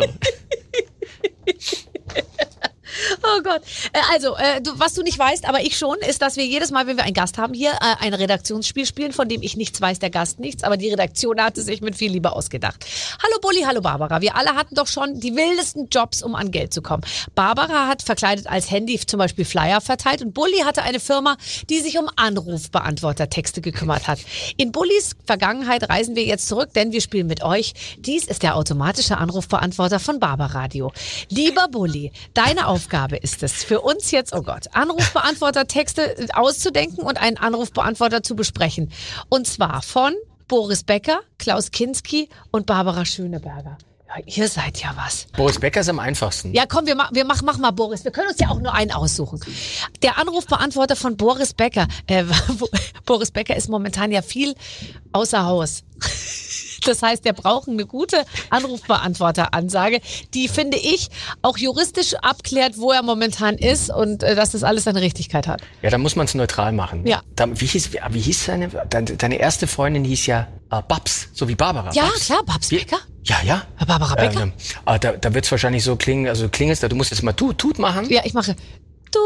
Oh Gott. Äh, also, äh, du, was du nicht weißt, aber ich schon, ist, dass wir jedes Mal, wenn wir einen Gast haben, hier äh, ein Redaktionsspiel spielen, von dem ich nichts weiß, der Gast nichts, aber die Redaktion hat es sich mit viel Liebe ausgedacht. Hallo Bulli, hallo Barbara. Wir alle hatten doch schon die wildesten Jobs, um an Geld zu kommen. Barbara hat verkleidet als Handy zum Beispiel Flyer verteilt und Bulli hatte eine Firma, die sich um Anrufbeantwortertexte gekümmert hat. In Bullis Vergangenheit reisen wir jetzt zurück, denn wir spielen mit euch. Dies ist der automatische Anrufbeantworter von Barbaradio. Lieber Bulli, deine Aufgabe ist es für uns jetzt, oh Gott, Anrufbeantworter-Texte auszudenken und einen Anrufbeantworter zu besprechen. Und zwar von Boris Becker, Klaus Kinski und Barbara Schöneberger. Ja, ihr seid ja was. Boris Becker ist am einfachsten. Ja, komm, wir, ma wir machen mach mal Boris. Wir können uns ja auch nur einen aussuchen. Der Anrufbeantworter von Boris Becker. Äh, Boris Becker ist momentan ja viel außer Haus. Das heißt, der braucht eine gute Anrufbeantworteransage, die finde ich auch juristisch abklärt, wo er momentan ist und äh, dass das alles seine Richtigkeit hat. Ja, da muss man es neutral machen. Ja. Da, wie hieß, wie hieß seine, deine, deine erste Freundin hieß ja äh, Babs, so wie Barbara. Ja, Babs. klar, Babs Becker. Ja, ja. Barbara Becker. Ähm, äh, da da wird es wahrscheinlich so klingen, also klingelst, du musst jetzt mal tut, tut machen. Ja, ich mache tut.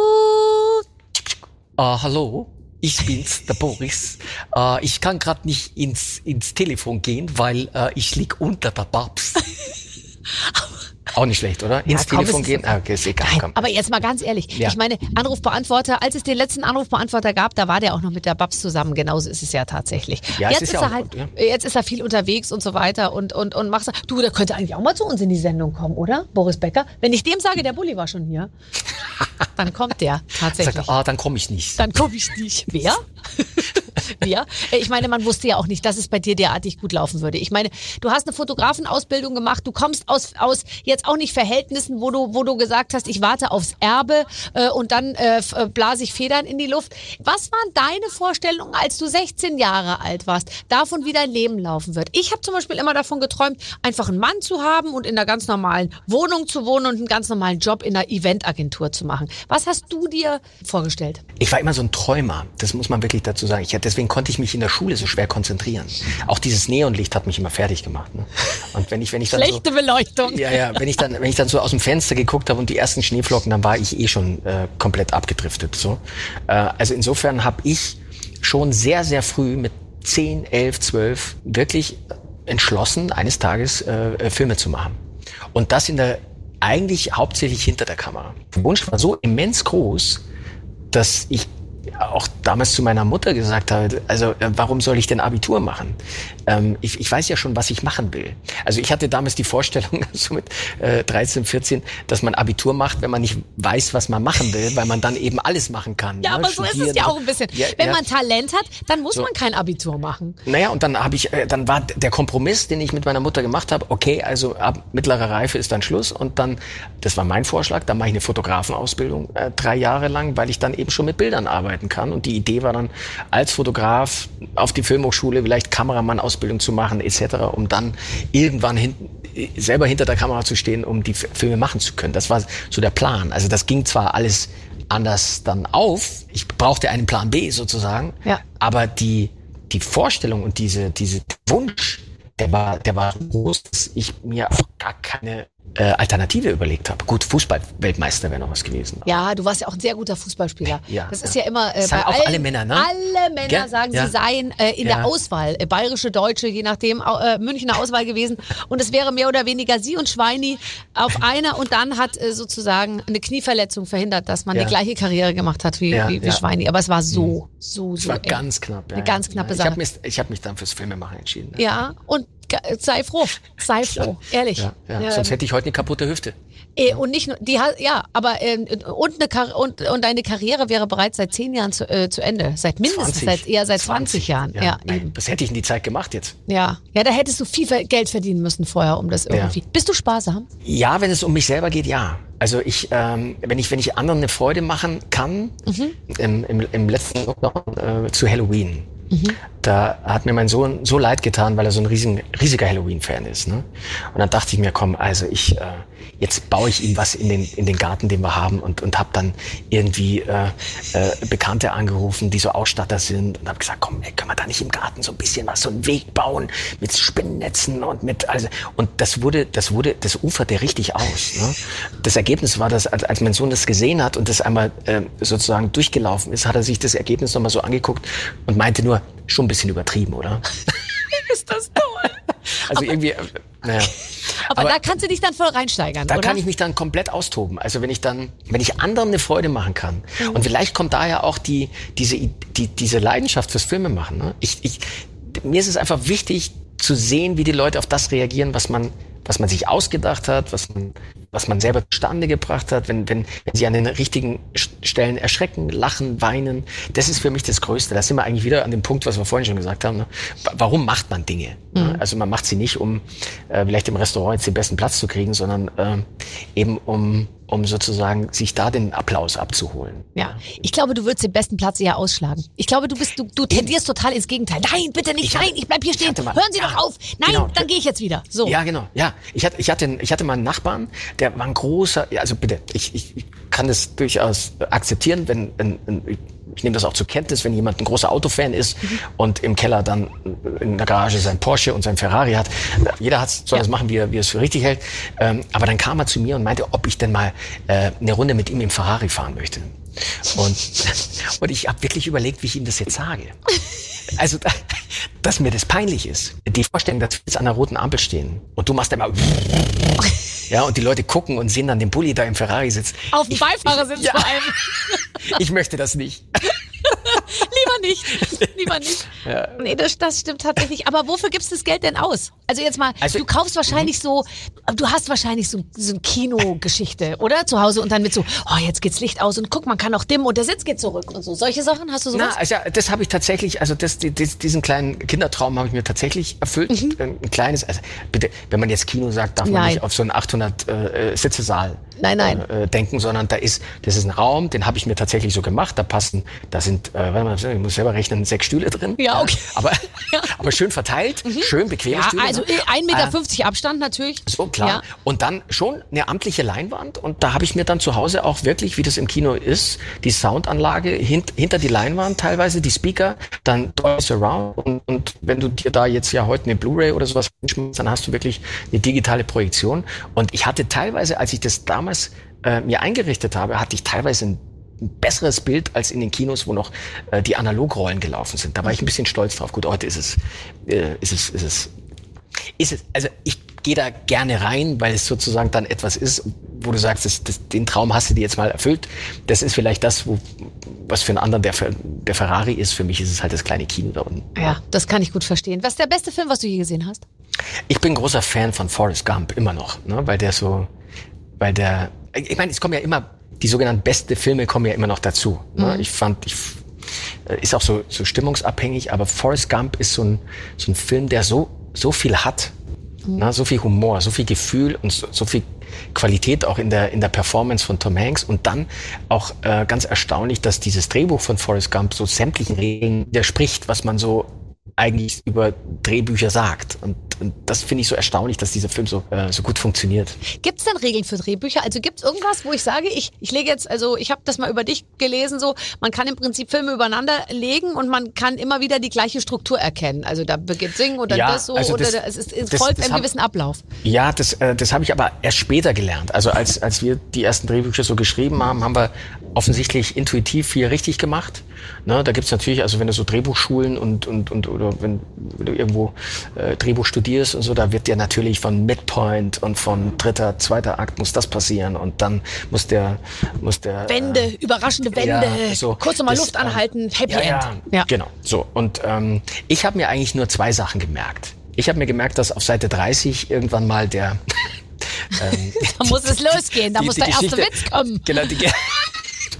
Uh, hallo? Ich bin's, der Boris. Äh, ich kann gerade nicht ins, ins Telefon gehen, weil äh, ich lieg unter der Babs. Auch nicht schlecht, oder? Ins ja, Telefon gehen? Ah, okay, ist egal. Nein, aber jetzt mal ganz ehrlich. Ja. Ich meine, Anrufbeantworter, als es den letzten Anrufbeantworter gab, da war der auch noch mit der Babs zusammen. Genauso ist es ja tatsächlich. Ja, jetzt ist, ist er halt, gut, ja. jetzt ist er viel unterwegs und so weiter und, und, und macht, du, der könnte eigentlich auch mal zu uns in die Sendung kommen, oder? Boris Becker. Wenn ich dem sage, der Bulli war schon hier, dann kommt der tatsächlich. Sagt er, ah, dann komme ich nicht. Dann komme ich nicht. Wer? Wer? Ich meine, man wusste ja auch nicht, dass es bei dir derartig gut laufen würde. Ich meine, du hast eine Fotografenausbildung gemacht, du kommst aus, aus jetzt auch nicht Verhältnissen, wo du, wo du gesagt hast, ich warte aufs Erbe äh, und dann äh, äh blase ich Federn in die Luft. Was waren deine Vorstellungen, als du 16 Jahre alt warst, davon, wie dein Leben laufen wird? Ich habe zum Beispiel immer davon geträumt, einfach einen Mann zu haben und in einer ganz normalen Wohnung zu wohnen und einen ganz normalen Job in einer Eventagentur zu machen. Was hast du dir vorgestellt? Ich war immer so ein Träumer, das muss man wirklich dazu sagen. Ich deswegen konnte ich mich in der Schule so schwer konzentrieren. Auch dieses Neonlicht hat mich immer fertig gemacht. Ne? Und wenn ich, wenn ich dann Schlechte so, Beleuchtung. ja, ja, wenn ich dann, wenn ich dann so aus dem Fenster geguckt habe und die ersten Schneeflocken, dann war ich eh schon äh, komplett abgedriftet. So, äh, also insofern habe ich schon sehr, sehr früh mit 10, 11, 12 wirklich entschlossen, eines Tages äh, äh, Filme zu machen. Und das in der eigentlich hauptsächlich hinter der Kamera. Der Wunsch war so immens groß, dass ich auch damals zu meiner Mutter gesagt habe, also äh, warum soll ich denn Abitur machen? Ähm, ich, ich weiß ja schon, was ich machen will. Also ich hatte damals die Vorstellung, so mit äh, 13, 14, dass man Abitur macht, wenn man nicht weiß, was man machen will, weil man dann eben alles machen kann. Ja, ne? aber so ist es Studieren ja auch ein bisschen. Ja, Wenn ja. man Talent hat, dann muss So. man kein Abitur machen. Naja, und dann habe ich, äh, dann war der Kompromiss, den ich mit meiner Mutter gemacht habe, okay, also ab mittlerer Reife ist dann Schluss und dann, das war mein Vorschlag, dann mache ich eine Fotografenausbildung äh, drei Jahre lang, weil ich dann eben schon mit Bildern arbeiten kann. Und die Idee war dann, als Fotograf auf die Filmhochschule vielleicht Kameramannsausbildung zu machen etc., um dann irgendwann hinten äh, selber hinter der Kamera zu stehen, um die Filme machen zu können. Das war so der Plan. Also das ging zwar alles anders dann auf. Ich brauchte einen Plan B sozusagen. Ja. Aber die, die Vorstellung und diese, diese Wunsch, der war, der war groß, dass ich mir auch gar keine äh, Alternative überlegt habe. Gut, Fußball-Weltmeister wäre noch was gewesen. Ja, du warst ja auch ein sehr guter Fußballspieler. Ja, das ist ja. ja immer äh, bei auch allen, alle Männer, ne? Alle Männer Gell? sagen, Ja. sie seien äh, in Ja. der Auswahl, äh, bayerische, deutsche, je nachdem, äh, Münchner Auswahl gewesen. Und es wäre mehr oder weniger sie und Schweini auf einer und dann hat äh, sozusagen eine Knieverletzung verhindert, dass man die gleiche Karriere gemacht hat wie, wie, wie. Schweini. Aber es war so, so, Es so war eng. ganz knapp. Ja, Eine ganz knappe ja, ich Sache. habe mich, ich hab mich dann fürs Filmemachen entschieden. ne? Ja, und sei froh, sei froh, ehrlich. Ja, ja. Ja, Sonst hätte ich heute eine kaputte Hüfte. Äh, und nicht nur, die ja, aber ähm, und, eine und, und deine Karriere wäre bereits seit zehn Jahren zu, äh, zu Ende. Seit mindestens, 20. seit eher seit 20, Jahren. Ja, ja, nein, was hätte ich in die Zeit gemacht jetzt? ja. Ja, da hättest du viel Geld verdienen müssen vorher, um das irgendwie. Bist du sparsam? Ja, wenn es um mich selber geht, ja. Also ich, ähm, wenn ich, wenn ich anderen eine Freude machen kann, Mhm. im, im, im letzten Lockdown äh, zu Halloween, Mhm. Da hat mir mein Sohn so leid getan, weil er so ein riesen, riesiger Halloween-Fan ist. Ne? Und dann dachte ich mir, komm, also ich, äh, jetzt baue ich ihm was in den, in den Garten, den wir haben und, und habe dann irgendwie äh, äh, Bekannte angerufen, die so Ausstatter sind und habe gesagt, komm, ey, können wir da nicht im Garten so ein bisschen was, so einen Weg bauen mit Spinnennetzen und mit, also, und das wurde, das wurde, das uferte richtig aus. Ne? Das Ergebnis war, dass als, mein Sohn das gesehen hat und das einmal äh, sozusagen durchgelaufen ist, hat er sich das Ergebnis nochmal so angeguckt und meinte nur, schon ein bisschen übertrieben, oder? Ist das toll. Also irgendwie, äh, naja. Aber, Aber- da kannst du dich dann voll reinsteigern, Da oder? kann ich mich dann komplett austoben. Also wenn ich dann, wenn ich anderen eine Freude machen kann. Und vielleicht kommt daher auch die, diese, die, diese Leidenschaft fürs Filmemachen. Ne? Ich, ich, mir ist es einfach wichtig zu sehen, wie die Leute auf das reagieren, was man, was man sich ausgedacht hat, was man, was man selber zustande gebracht hat, wenn, wenn, wenn sie an den richtigen Stellen erschrecken, lachen, weinen. Das ist für mich das Größte. Da sind wir eigentlich wieder an dem Punkt, was wir vorhin schon gesagt haben. Ne? Wa- Warum macht man Dinge? Ne? Also man macht sie nicht, um äh, vielleicht im Restaurant jetzt den besten Platz zu kriegen, sondern ähm, eben um, um sozusagen sich da den Applaus abzuholen. Ja, ich glaube, du würdest den besten Platz eher ausschlagen. Ich glaube, du bist, du, du tendierst total ins Gegenteil. Nein, bitte nicht, Ich hatte- nein, ich bleib hier stehen. mal- Hören Sie ja, doch auf. Nein, genau. dann gehe ich jetzt wieder. So. Ja, genau. Ja, ich hatte, ich hatte, ich hatte mal einen Nachbarn, der war ein großer. Also bitte, ich, ich, ich kann das durchaus akzeptieren, wenn ein, ein, ich, nehme das auch zur Kenntnis, wenn jemand ein großer Autofan ist und im Keller dann in der Garage sein Porsche und sein Ferrari hat. Jeder hat soll das machen, wie er, wie er es für richtig hält. Ähm, aber dann kam er zu mir und meinte, ob ich denn mal äh, eine Runde mit ihm im Ferrari fahren möchte. Und, und ich habe wirklich überlegt, wie ich ihm das jetzt sage. Also, da- dass mir das peinlich ist. Die Vorstellung, dass wir jetzt an der roten Ampel stehen und du machst immer ja, und die Leute gucken und sehen dann den Bulli da im Ferrari sitzt. Auf dem Beifahrersitz ja, vor allem. Ich möchte das nicht. Lieber nicht. Lieber nicht. Nee, das, das stimmt tatsächlich. Aber wofür gibst du das Geld denn aus? Also jetzt mal, Also- du kaufst wahrscheinlich so, du hast wahrscheinlich so, so eine Kinogeschichte, oder? Zu Hause und dann mit so, oh, jetzt geht's Licht aus und guck, man kann auch dimmen und der Sitz geht zurück und so. Solche Sachen hast du sowas? Na, also das habe ich tatsächlich, also das, die- die- diesen kleinen Kindertraum habe ich mir tatsächlich erfüllt. Ein kleines, also bitte, wenn man jetzt Kino sagt, darf man Mhm. Nein. nicht auf so einen 800 äh, Sitze-Saal Nein, nein. Äh, denken, sondern da ist, das ist ein Raum, den habe ich mir tatsächlich so gemacht. Da passen, da sind, äh, mal, ich muss selber rechnen, sechs Stühle drin. Ja, okay. Aber, Ja. Mhm. aber schön verteilt, schön bequeme Ja, Stühle. also Also äh, 1,50 Meter Abstand natürlich. So, klar. Ja. Und dann schon eine amtliche Leinwand. Und da habe ich mir dann zu Hause auch wirklich, wie das im Kino ist, die Soundanlage hint, hinter die Leinwand teilweise, die Speaker, dann Dolby Surround. Und, und wenn du dir da jetzt ja heute eine Blu-ray oder sowas wünschst, dann hast du wirklich eine digitale Projektion. Und ich hatte teilweise, als ich das damals äh, mir eingerichtet habe, hatte ich teilweise ein ein besseres Bild als in den Kinos, wo noch äh, die Analogrollen gelaufen sind. Da war ich ein bisschen stolz drauf. Gut, heute ist es, äh, ist es, ist es, ist es. Also ich gehe da gerne rein, weil es sozusagen dann etwas ist, wo du sagst, das, das, den Traum hast du dir jetzt mal erfüllt. Das ist vielleicht das, wo, was für einen anderen der, der Ferrari ist. Für mich ist es halt das kleine Kino da unten. Ja, das kann ich gut verstehen. Was ist der beste Film, was du je gesehen hast? Ich bin großer Fan von Forrest Gump, immer noch, ne? weil der so, weil der, ich meine, es kommen ja immer die sogenannten beste Filme kommen ja immer noch dazu. Ne? Mhm. Ich fand, ich, äh, ist auch so, so stimmungsabhängig, aber Forrest Gump ist so ein, so ein Film, der so, so viel hat. Mhm. Ne? So viel Humor, so viel Gefühl und so, so viel Qualität auch in der, in der Performance von Tom Hanks und dann auch äh, ganz erstaunlich, dass dieses Drehbuch von Forrest Gump so sämtlichen Regeln widerspricht, was man so eigentlich über Drehbücher sagt. Und, und das finde ich so erstaunlich, dass dieser Film so, äh, so gut funktioniert. Gibt es denn Regeln für Drehbücher? Also gibt es irgendwas, wo ich sage, ich, ich lege jetzt, also ich habe das mal über dich gelesen, so man kann im Prinzip Filme übereinander legen und man kann immer wieder die gleiche Struktur erkennen. Also da beginnt Singen und dann ja, das so also oder das, es, ist, es folgt einem gewissen Ablauf. Ja, das, äh, das habe ich aber erst später gelernt. Also als, als wir die ersten Drehbücher so geschrieben haben, haben wir offensichtlich intuitiv viel richtig gemacht. Ne, da gibt's natürlich, also wenn du so Drehbuchschulen und, und, und oder wenn, wenn du irgendwo äh, Drehbuch studierst und so, da wird dir natürlich von Midpoint und von dritter, zweiter Akt muss das passieren und dann muss der muss der Wende, äh, überraschende Wende, ja, so, kurz mal Luft anhalten, Happy ja, End. Ja, ja, genau. So und ähm, ich habe mir eigentlich nur zwei Sachen gemerkt. Ich habe mir gemerkt, dass auf Seite 30 irgendwann mal der ähm, da muss es losgehen, da die, muss die der erste Geschichte, Witz kommen. Genau, die,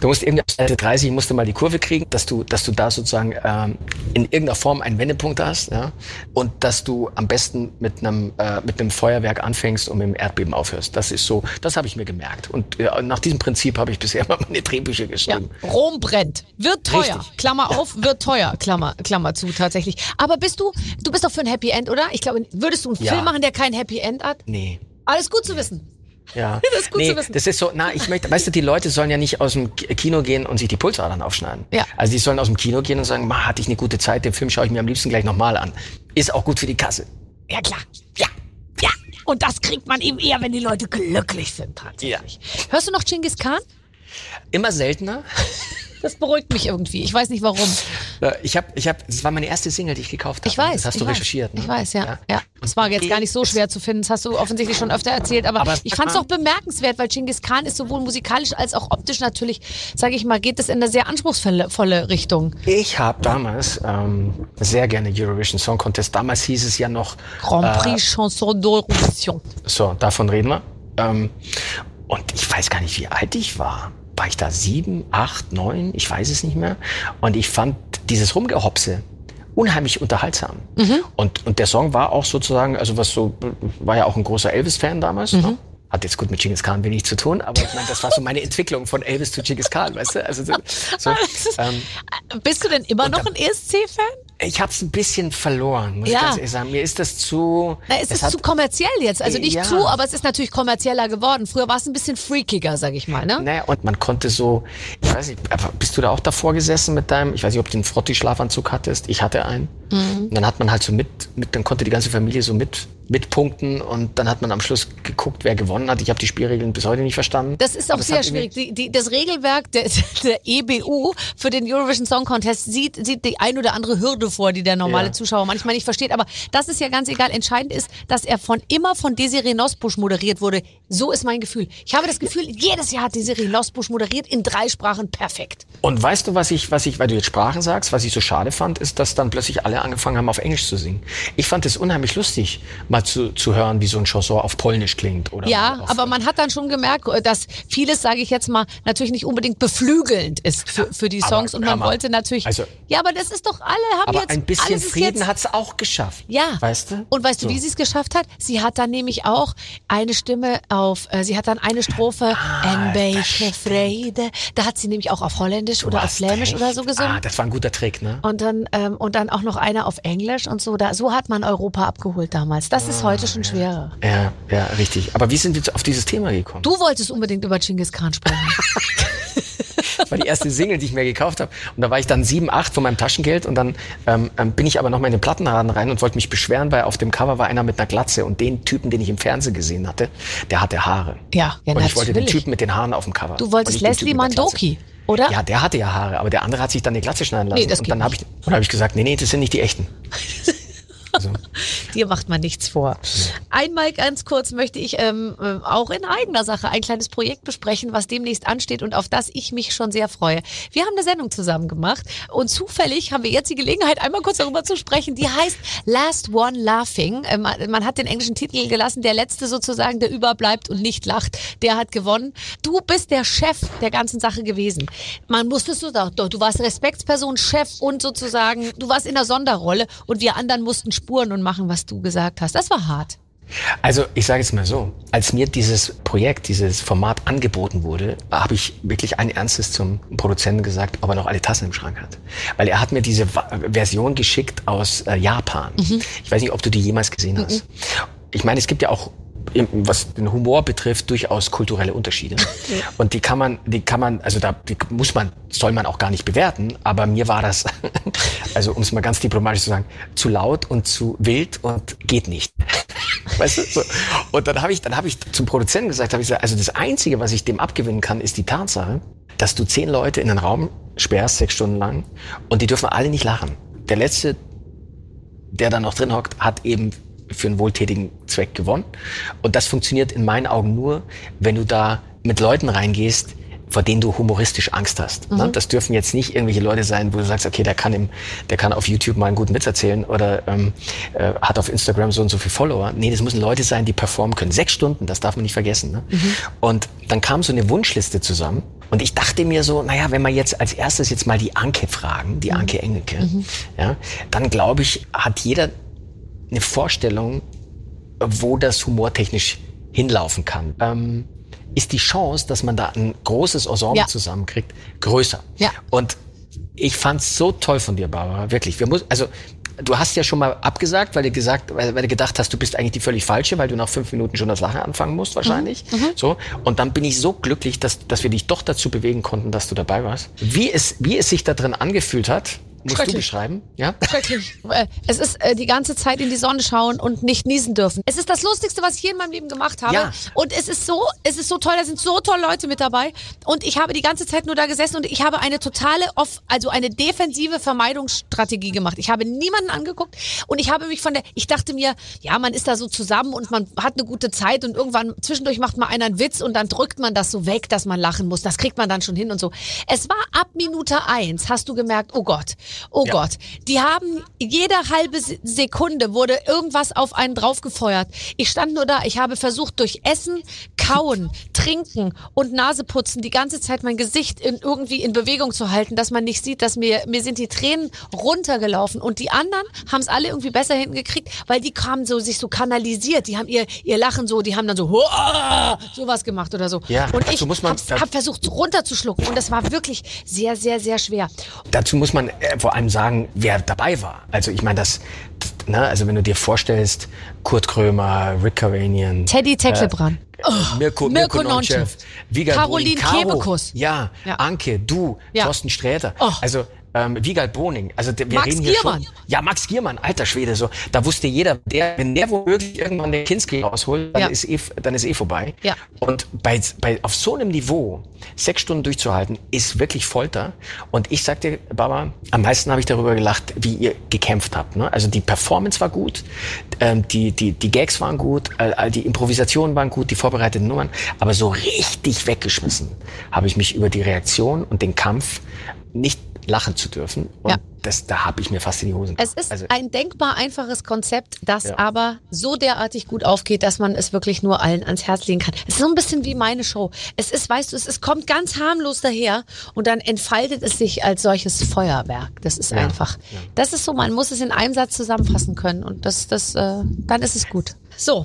Du musst irgendwie auf Seite 30 musst du mal die Kurve kriegen, dass du, dass du da sozusagen ähm, in irgendeiner Form einen Wendepunkt hast, ja, und dass du am besten mit einem äh, mit einem Feuerwerk anfängst und mit dem Erdbeben aufhörst. Das ist so, das habe ich mir gemerkt. Und ja, nach diesem Prinzip habe ich bisher immer meine Drehbücher geschrieben. Ja, Rom brennt, wird teuer. Richtig. Klammer auf, wird teuer. Klammer, Klammer zu tatsächlich. Aber bist du, du bist doch für ein Happy End, oder? Ich glaube, würdest du einen Ja. Film machen, der kein Happy End hat? Nee. Alles gut zu wissen. Ja. Das ist gut nee, zu wissen. Das ist so, na, ich möchte, weißt du, die Leute sollen ja nicht aus dem Ki- Kino gehen und sich die Pulsadern aufschneiden. Ja. Also die sollen aus dem Kino gehen und sagen, ma, hatte ich eine gute Zeit, den Film schaue ich mir am liebsten gleich nochmal an. Ist auch gut für die Kasse. Ja, klar. Ja. Ja. Und das kriegt man eben eher, wenn die Leute glücklich sind, tatsächlich. Hörst du noch Genghis Khan? Immer seltener. Das beruhigt mich irgendwie. Ich weiß nicht warum. Äh, Ich habe, ich habe, das war meine erste Single, die ich gekauft habe. Ich weiß. Das hast ich du weiß. recherchiert. Ne? Ich weiß, ja. ja. Es war jetzt gar nicht so schwer zu finden. Das hast du offensichtlich schon öfter erzählt. Aber, Aber- ich fand es doch bemerkenswert, weil Genghis Khan ist sowohl musikalisch als auch optisch natürlich, sage ich mal, geht es in eine sehr anspruchsvolle volle Richtung. Ich habe damals ähm, sehr gerne Eurovision Song Contest. Damals hieß es ja noch, Grand Prix Chanson d'Eurovision. so, davon reden wir. Ähm, und ich weiß gar nicht, wie alt ich war. War ich da sieben, acht, neun? Ich weiß es nicht mehr. Und ich fand dieses Rumgehopse unheimlich unterhaltsam. Und, und der Song war auch sozusagen, also was so, war ja auch ein großer Elvis-Fan damals. Ne? Hat jetzt gut mit Genghis Khan wenig zu tun, aber ich meine, das war so meine Entwicklung von Elvis zu Genghis Khan, weißt du? Also so, so, ähm, Bist du denn immer noch ein ESC-Fan? Ich habe es ein bisschen verloren, muss Ja. ich ganz ehrlich sagen. Mir ist das zu. Na, es ist hat- zu kommerziell jetzt. Also nicht Ja. zu, aber es ist natürlich kommerzieller geworden. Früher war es ein bisschen freakiger, sag ich mal, ne? Naja, und man konnte so, ich weiß nicht, bist du da auch davor gesessen mit deinem, ich weiß nicht, ob du einen Frotti-Schlafanzug hattest, ich hatte einen. Und dann hat man halt so mit, mit, dann konnte die ganze Familie so mit, mitpunkten und dann hat man am Schluss geguckt, wer gewonnen hat. Ich habe die Spielregeln bis heute nicht verstanden. Das ist auch sehr schwierig. Die, die, das Regelwerk der, der EBU für den Eurovision Song Contest sieht, sieht die ein oder andere Hürde vor, die der normale Ja. Zuschauer manchmal nicht versteht. Aber das ist ja ganz egal. Entscheidend ist, dass er von immer von Desiree Nosbusch moderiert wurde. So ist mein Gefühl. Ich habe das Gefühl, jedes Jahr hat Desiree Nosbusch moderiert in drei Sprachen perfekt. Und weißt du, was ich, was ich, weil du jetzt Sprachen sagst, was ich so schade fand, ist, dass dann plötzlich alle angefangen haben, auf Englisch zu singen. Ich fand es unheimlich lustig, mal zu, zu hören, wie so ein Chanson auf Polnisch klingt. Oder Ja, auf, aber man hat dann schon gemerkt, dass vieles, sage ich jetzt mal, natürlich nicht unbedingt beflügelnd ist für, für die Aber Songs und man mal, wollte natürlich. also- ja, aber das ist doch alle haben aber jetzt ein bisschen Frieden jetzt, hat's auch geschafft. Ja. Weißt du? Und weißt du, So. wie sie es geschafft hat? Sie hat dann nämlich auch eine Stimme auf, äh, sie hat dann eine Strophe, Ah, Freude. Da hat sie nämlich auch auf Holländisch oder auf Flämisch recht. oder so gesungen. Ah, das war ein guter Trick, ne? Und dann, ähm, und dann auch noch einer auf Englisch und so. Da, so hat man Europa abgeholt damals. Das ist heute schon schwerer. Ja, ja, richtig. Aber wie sind wir auf dieses Thema gekommen? Du wolltest unbedingt über Genghis Khan sprechen. Das war die erste Single, die ich mir gekauft habe. Und da war ich dann sieben, acht von meinem Taschengeld. Und dann ähm, ähm, bin ich aber noch mal in den Plattenladen rein und wollte mich beschweren, weil auf dem Cover war einer mit einer Glatze. Und den Typen, den ich im Fernsehen gesehen hatte, der hatte Haare. Ja, ja Und ich wollte den. Typen mit den Haaren auf dem Cover. Du wolltest Leslie. Mandoki, oder? Ja, der hatte ja Haare, aber der andere hat sich dann die Glatze schneiden lassen. Nee, das und dann habe ich, dann hab ich gesagt, nee, nee, das sind nicht die echten. Also, Dir macht man nichts vor. Einmal ganz kurz möchte ich ähm, ähm, auch in eigener Sache ein kleines Projekt besprechen, was demnächst ansteht und auf das ich mich schon sehr freue. Wir haben eine Sendung zusammen gemacht und zufällig haben wir jetzt die Gelegenheit, einmal kurz darüber zu sprechen. Die heißt Last One Laughing. Ähm, man hat den englischen Titel gelassen, der letzte sozusagen, der überbleibt und nicht lacht, der hat gewonnen. Du bist der Chef der ganzen Sache gewesen. Man musstest du doch, du warst Respektsperson, Chef und sozusagen, du warst in der Sonderrolle und wir anderen mussten spuren und machen, was du gesagt hast. Das war hart. also ich sage jetzt mal so, als mir dieses Projekt, dieses Format angeboten wurde, habe ich wirklich ein Ernstes zum Produzenten gesagt, ob er noch alle Tassen im Schrank hat. Weil er hat mir diese Version geschickt aus äh, Japan. Ich weiß nicht, ob du die jemals gesehen hast. Ich meine, es gibt ja auch was den Humor betrifft, durchaus kulturelle Unterschiede. Und die kann man, die kann man, also da die muss man, soll man auch gar nicht bewerten, aber mir war das, also um es mal ganz diplomatisch zu sagen, zu laut und zu wild und geht nicht. Weißt du? So. Und dann habe ich, dann habe ich zum Produzenten gesagt, habe ich gesagt, also das Einzige, was ich dem abgewinnen kann, ist die Tatsache, dass du zehn Leute in einen Raum sperrst, sechs Stunden lang, und die dürfen alle nicht lachen. Der letzte, der da noch drin hockt, hat eben für einen wohltätigen Zweck gewonnen. Und das funktioniert in meinen Augen nur, wenn du da mit Leuten reingehst, vor denen du humoristisch Angst hast. Ne? Das dürfen jetzt nicht irgendwelche Leute sein, wo du sagst, okay, der kann im, der kann auf YouTube mal einen guten Witz erzählen oder ähm, äh, hat auf Instagram so und so viele Follower. Nee, das müssen Leute sein, die performen können. Sechs Stunden, das darf man nicht vergessen. Ne? Und dann kam so eine Wunschliste zusammen. Und ich dachte mir so, naja, wenn wir jetzt als erstes jetzt mal die Anke fragen, die Anke Engelke, ja, dann glaube ich, hat jeder eine Vorstellung, wo das humortechnisch hinlaufen kann. Ähm, ist die Chance, dass man da ein großes Ensemble Ja. zusammenkriegt, größer. Ja. Und ich fand's so toll von dir, Barbara, wirklich. Wir muss, also du hast ja schon mal abgesagt, weil du gesagt, weil, weil du gedacht hast, du bist eigentlich die völlig falsche, weil du nach fünf Minuten schon das Lachen anfangen musst, wahrscheinlich. So. Und dann bin ich so glücklich, dass, dass wir dich doch dazu bewegen konnten, dass du dabei warst. Wie es, wie es sich da drin angefühlt hat, musst du beschreiben, ja? Schrecklich. Äh, Es ist äh, die ganze Zeit in die Sonne schauen und nicht niesen dürfen. Es ist das Lustigste, was ich je in meinem Leben gemacht habe. Ja. Und es ist so, es ist so toll, da sind so tolle Leute mit dabei. Und ich habe die ganze Zeit nur da gesessen und ich habe eine totale, off, also eine defensive Vermeidungsstrategie gemacht. Ich habe niemanden angeguckt und ich habe mich von der, ich dachte mir, ja, man ist da so zusammen und man hat eine gute Zeit und irgendwann zwischendurch macht mal einer einen Witz und dann drückt man das so weg, dass man lachen muss. Das kriegt man dann schon hin und so. Es war ab Minute eins, hast du gemerkt, oh Gott, oh Ja. Gott. Die haben jede halbe Se- Sekunde wurde irgendwas auf einen draufgefeuert. Ich stand nur da. Ich habe versucht, durch Essen, Kauen, Trinken und Naseputzen die ganze Zeit mein Gesicht in, irgendwie in Bewegung zu halten, dass man nicht sieht, dass mir, mir sind die Tränen runtergelaufen. Und die anderen haben es alle irgendwie besser hingekriegt, weil die kamen so, sich so kanalisiert. Die haben ihr, ihr Lachen so, die haben dann so, "Huah!" sowas gemacht oder so. Ja, und ich dazu muss man- habe hab versucht runterzuschlucken. Und das war wirklich sehr, sehr, sehr schwer. Dazu muss man äh, vor allem sagen, wer dabei war. Also ich meine, das, ne, also wenn du dir vorstellst, Kurt Krömer, Rick Cavanian, Teddy Tecklebrand. äh, Mirko, Mirko Mirko Nonchev, Caroline Caro, Kebekus. Ja, Ja. Anke, du, Ja. Thorsten Sträter. Oh. Also ähm, Vigal Boning. Also wir Max reden hier Giermann. schon. Ja, Max Giermann, alter Schwede. So, da wusste jeder, der, wenn der womöglich irgendwann den Kinski rausholt, dann Ja. ist eh, dann ist eh vorbei. Ja. Und bei, bei, auf so einem Niveau sechs Stunden durchzuhalten, ist wirklich Folter. Und ich sag dir, Baba, am meisten habe ich darüber gelacht, wie ihr gekämpft habt. Ne? Also die Performance war gut, ähm, die, die, die Gags waren gut, äh, die Improvisationen waren gut, die vorbereiteten Nummern. Aber so richtig weggeschmissen habe ich mich über die Reaktion und den Kampf nicht lachen zu dürfen. Und Ja. das, da habe ich mir fast in die Hosen Es ist also, ein denkbar einfaches Konzept, das Ja. aber so derartig gut aufgeht, dass man es wirklich nur allen ans Herz legen kann. Es ist so ein bisschen wie meine Show. Es ist, weißt du, es, es kommt ganz harmlos daher und dann entfaltet es sich als solches Feuerwerk. Das ist Ja. einfach. Das ist so, man muss es in einem Satz zusammenfassen können und das, das, äh, dann ist es gut. So,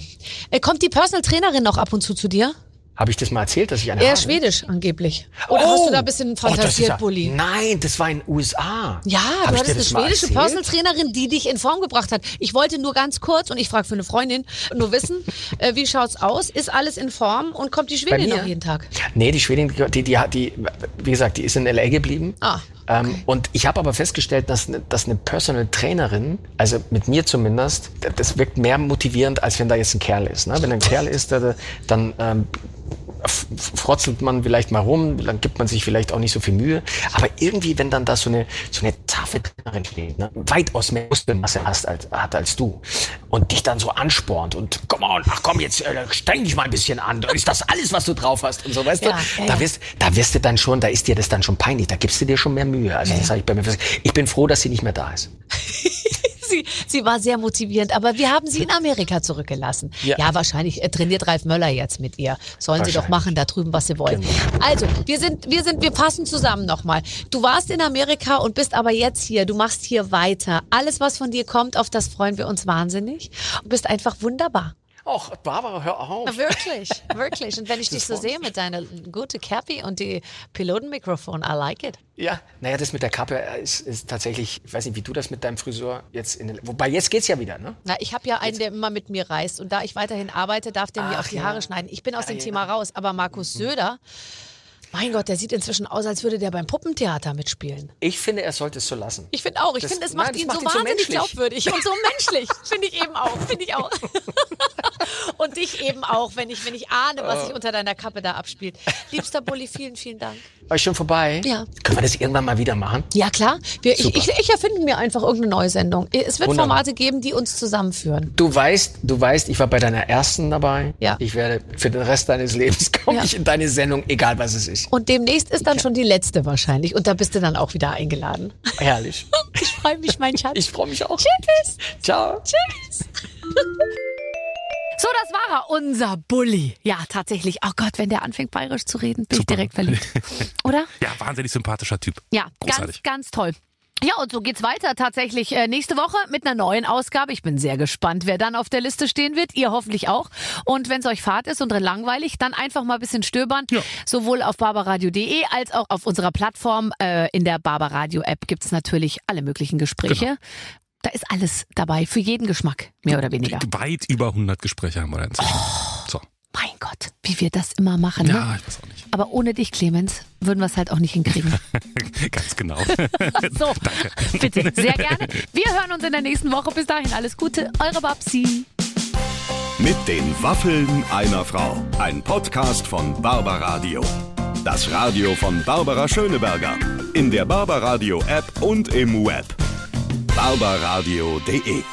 äh, kommt die Personal Trainerin noch ab und zu zu dir? Habe ich das mal erzählt, dass ich eine Er ist schwedisch angeblich. Oder hast du da ein bisschen Oh, fantasiert, ja- Bulli? Nein, das war in den USA. Ja, Hab du hattest eine schwedische erzählt? Personal Trainerin, die dich in Form gebracht hat. Ich wollte nur ganz kurz, und ich frage für eine Freundin, nur wissen, äh, wie schaut's aus? Ist alles in Form und kommt die Schwedin noch jeden Tag? Nee, die Schwedin, die, die, hat die, wie gesagt, die ist in L.A. geblieben. Ah, Ähm, und ich habe aber festgestellt, dass, eine- dass eine Personal Trainerin, also mit mir zumindest, das wirkt mehr motivierend, als wenn da jetzt ein Kerl ist. Ne? Wenn ein Kerl ist, dann ähm, frotzelt man vielleicht mal rum, dann gibt man sich vielleicht auch nicht so viel Mühe. Aber irgendwie, wenn dann da so eine, so eine taffe Trainerin steht, ne? weitaus mehr Muskelmasse hast als, hat als du und dich dann so anspornt und komm on, ach komm jetzt, äh, streng dich mal ein bisschen an, ist das alles, was du drauf hast und so, weißt Ja, du? ja, da wirst, da wirst du dann schon, da ist dir das dann schon peinlich, da gibst du dir schon mehr Mühe. Also das habe ich bei mir. Ich bin froh, dass sie nicht mehr da ist. Sie, sie war sehr motivierend, aber wir haben sie in Amerika zurückgelassen. Ja, Ja. wahrscheinlich äh, trainiert Ralf Möller jetzt mit ihr. Sollen sie doch machen da drüben, was sie wollen. Genau. Also, wir sind, wir sind, wir fassen zusammen nochmal. Du warst in Amerika und bist aber jetzt hier. Du machst hier weiter. Alles, was von dir kommt, auf das freuen wir uns wahnsinnig. Du bist einfach wunderbar. Och, Barbara, hör auf. Na, wirklich, wirklich. Und wenn ich dich so sehe mit deiner gute Cappy und die Pilotenmikrofon, I like it. Ja, naja, das mit der Kappe ist, ist tatsächlich, ich weiß nicht, wie du das mit deinem Friseur jetzt in den, wobei jetzt geht's ja wieder, ne? Na, ich habe ja einen, der immer mit mir reist. Und da ich weiterhin arbeite, darf der mir Ach auch die ja. Haare schneiden. Ich bin aus Ja, dem ja. Thema raus. Aber Markus Söder, mein Gott, der sieht inzwischen aus, als würde der beim Puppentheater mitspielen. Ich finde, er sollte es so lassen. Ich finde auch. Ich finde, es nein, macht das ihn macht so ihn so wahnsinnig menschlich. glaubwürdig und so menschlich. finde ich eben auch. Finde ich auch. und dich eben auch, wenn ich, wenn ich ahne, was sich unter deiner Kappe da abspielt. Liebster Bulli, vielen, vielen Dank. War ich schon vorbei? Ja. Können wir das irgendwann mal wieder machen? Ja, klar. Wir, ich, ich, ich erfinde mir einfach irgendeine neue Sendung. Es wird Wunderbar. Formate geben, die uns zusammenführen. Du weißt, du weißt, ich war bei deiner ersten dabei. Ja. Ich werde für den Rest deines Lebens komme Ja. ich in deine Sendung, egal was es ist. Und demnächst ist dann schon die letzte wahrscheinlich. Und da bist du dann auch wieder eingeladen. Herrlich. Ich freue mich, mein Schatz. Ich freue mich auch. Tschüss. Ciao. Tschüss. So, das war er, unser Bulli. Ja, tatsächlich. Oh Gott, wenn der anfängt bayerisch zu reden, bin Super. ich direkt verliebt. Oder? Ja, wahnsinnig sympathischer Typ. Ja, Großartig. ganz, ganz toll. Ja, und so geht's weiter tatsächlich äh, nächste Woche mit einer neuen Ausgabe. Ich bin sehr gespannt, wer dann auf der Liste stehen wird. Ihr hoffentlich auch. Und wenn es euch fad ist und langweilig, dann einfach mal ein bisschen stöbern. Ja. Sowohl auf barbaradio.de als auch auf unserer Plattform. Äh, in der Barbaradio App gibt's natürlich alle möglichen Gespräche. Genau. Da ist alles dabei, für jeden Geschmack, mehr oder weniger. Weit über 100 Gespräche haben wir da inzwischen. So. Mein Gott, wie wir das immer machen. Ne? Ja, ich weiß auch nicht. Aber ohne dich, Clemens, würden wir es halt auch nicht hinkriegen. Ganz genau. So, bitte, sehr gerne. Wir hören uns in der nächsten Woche. Bis dahin, alles Gute. Eure Babsi. Mit den Waffeln einer Frau. Ein Podcast von Barbaradio. Das Radio von Barbara Schöneberger. In der Barbaradio App und im Web. barbaradio.de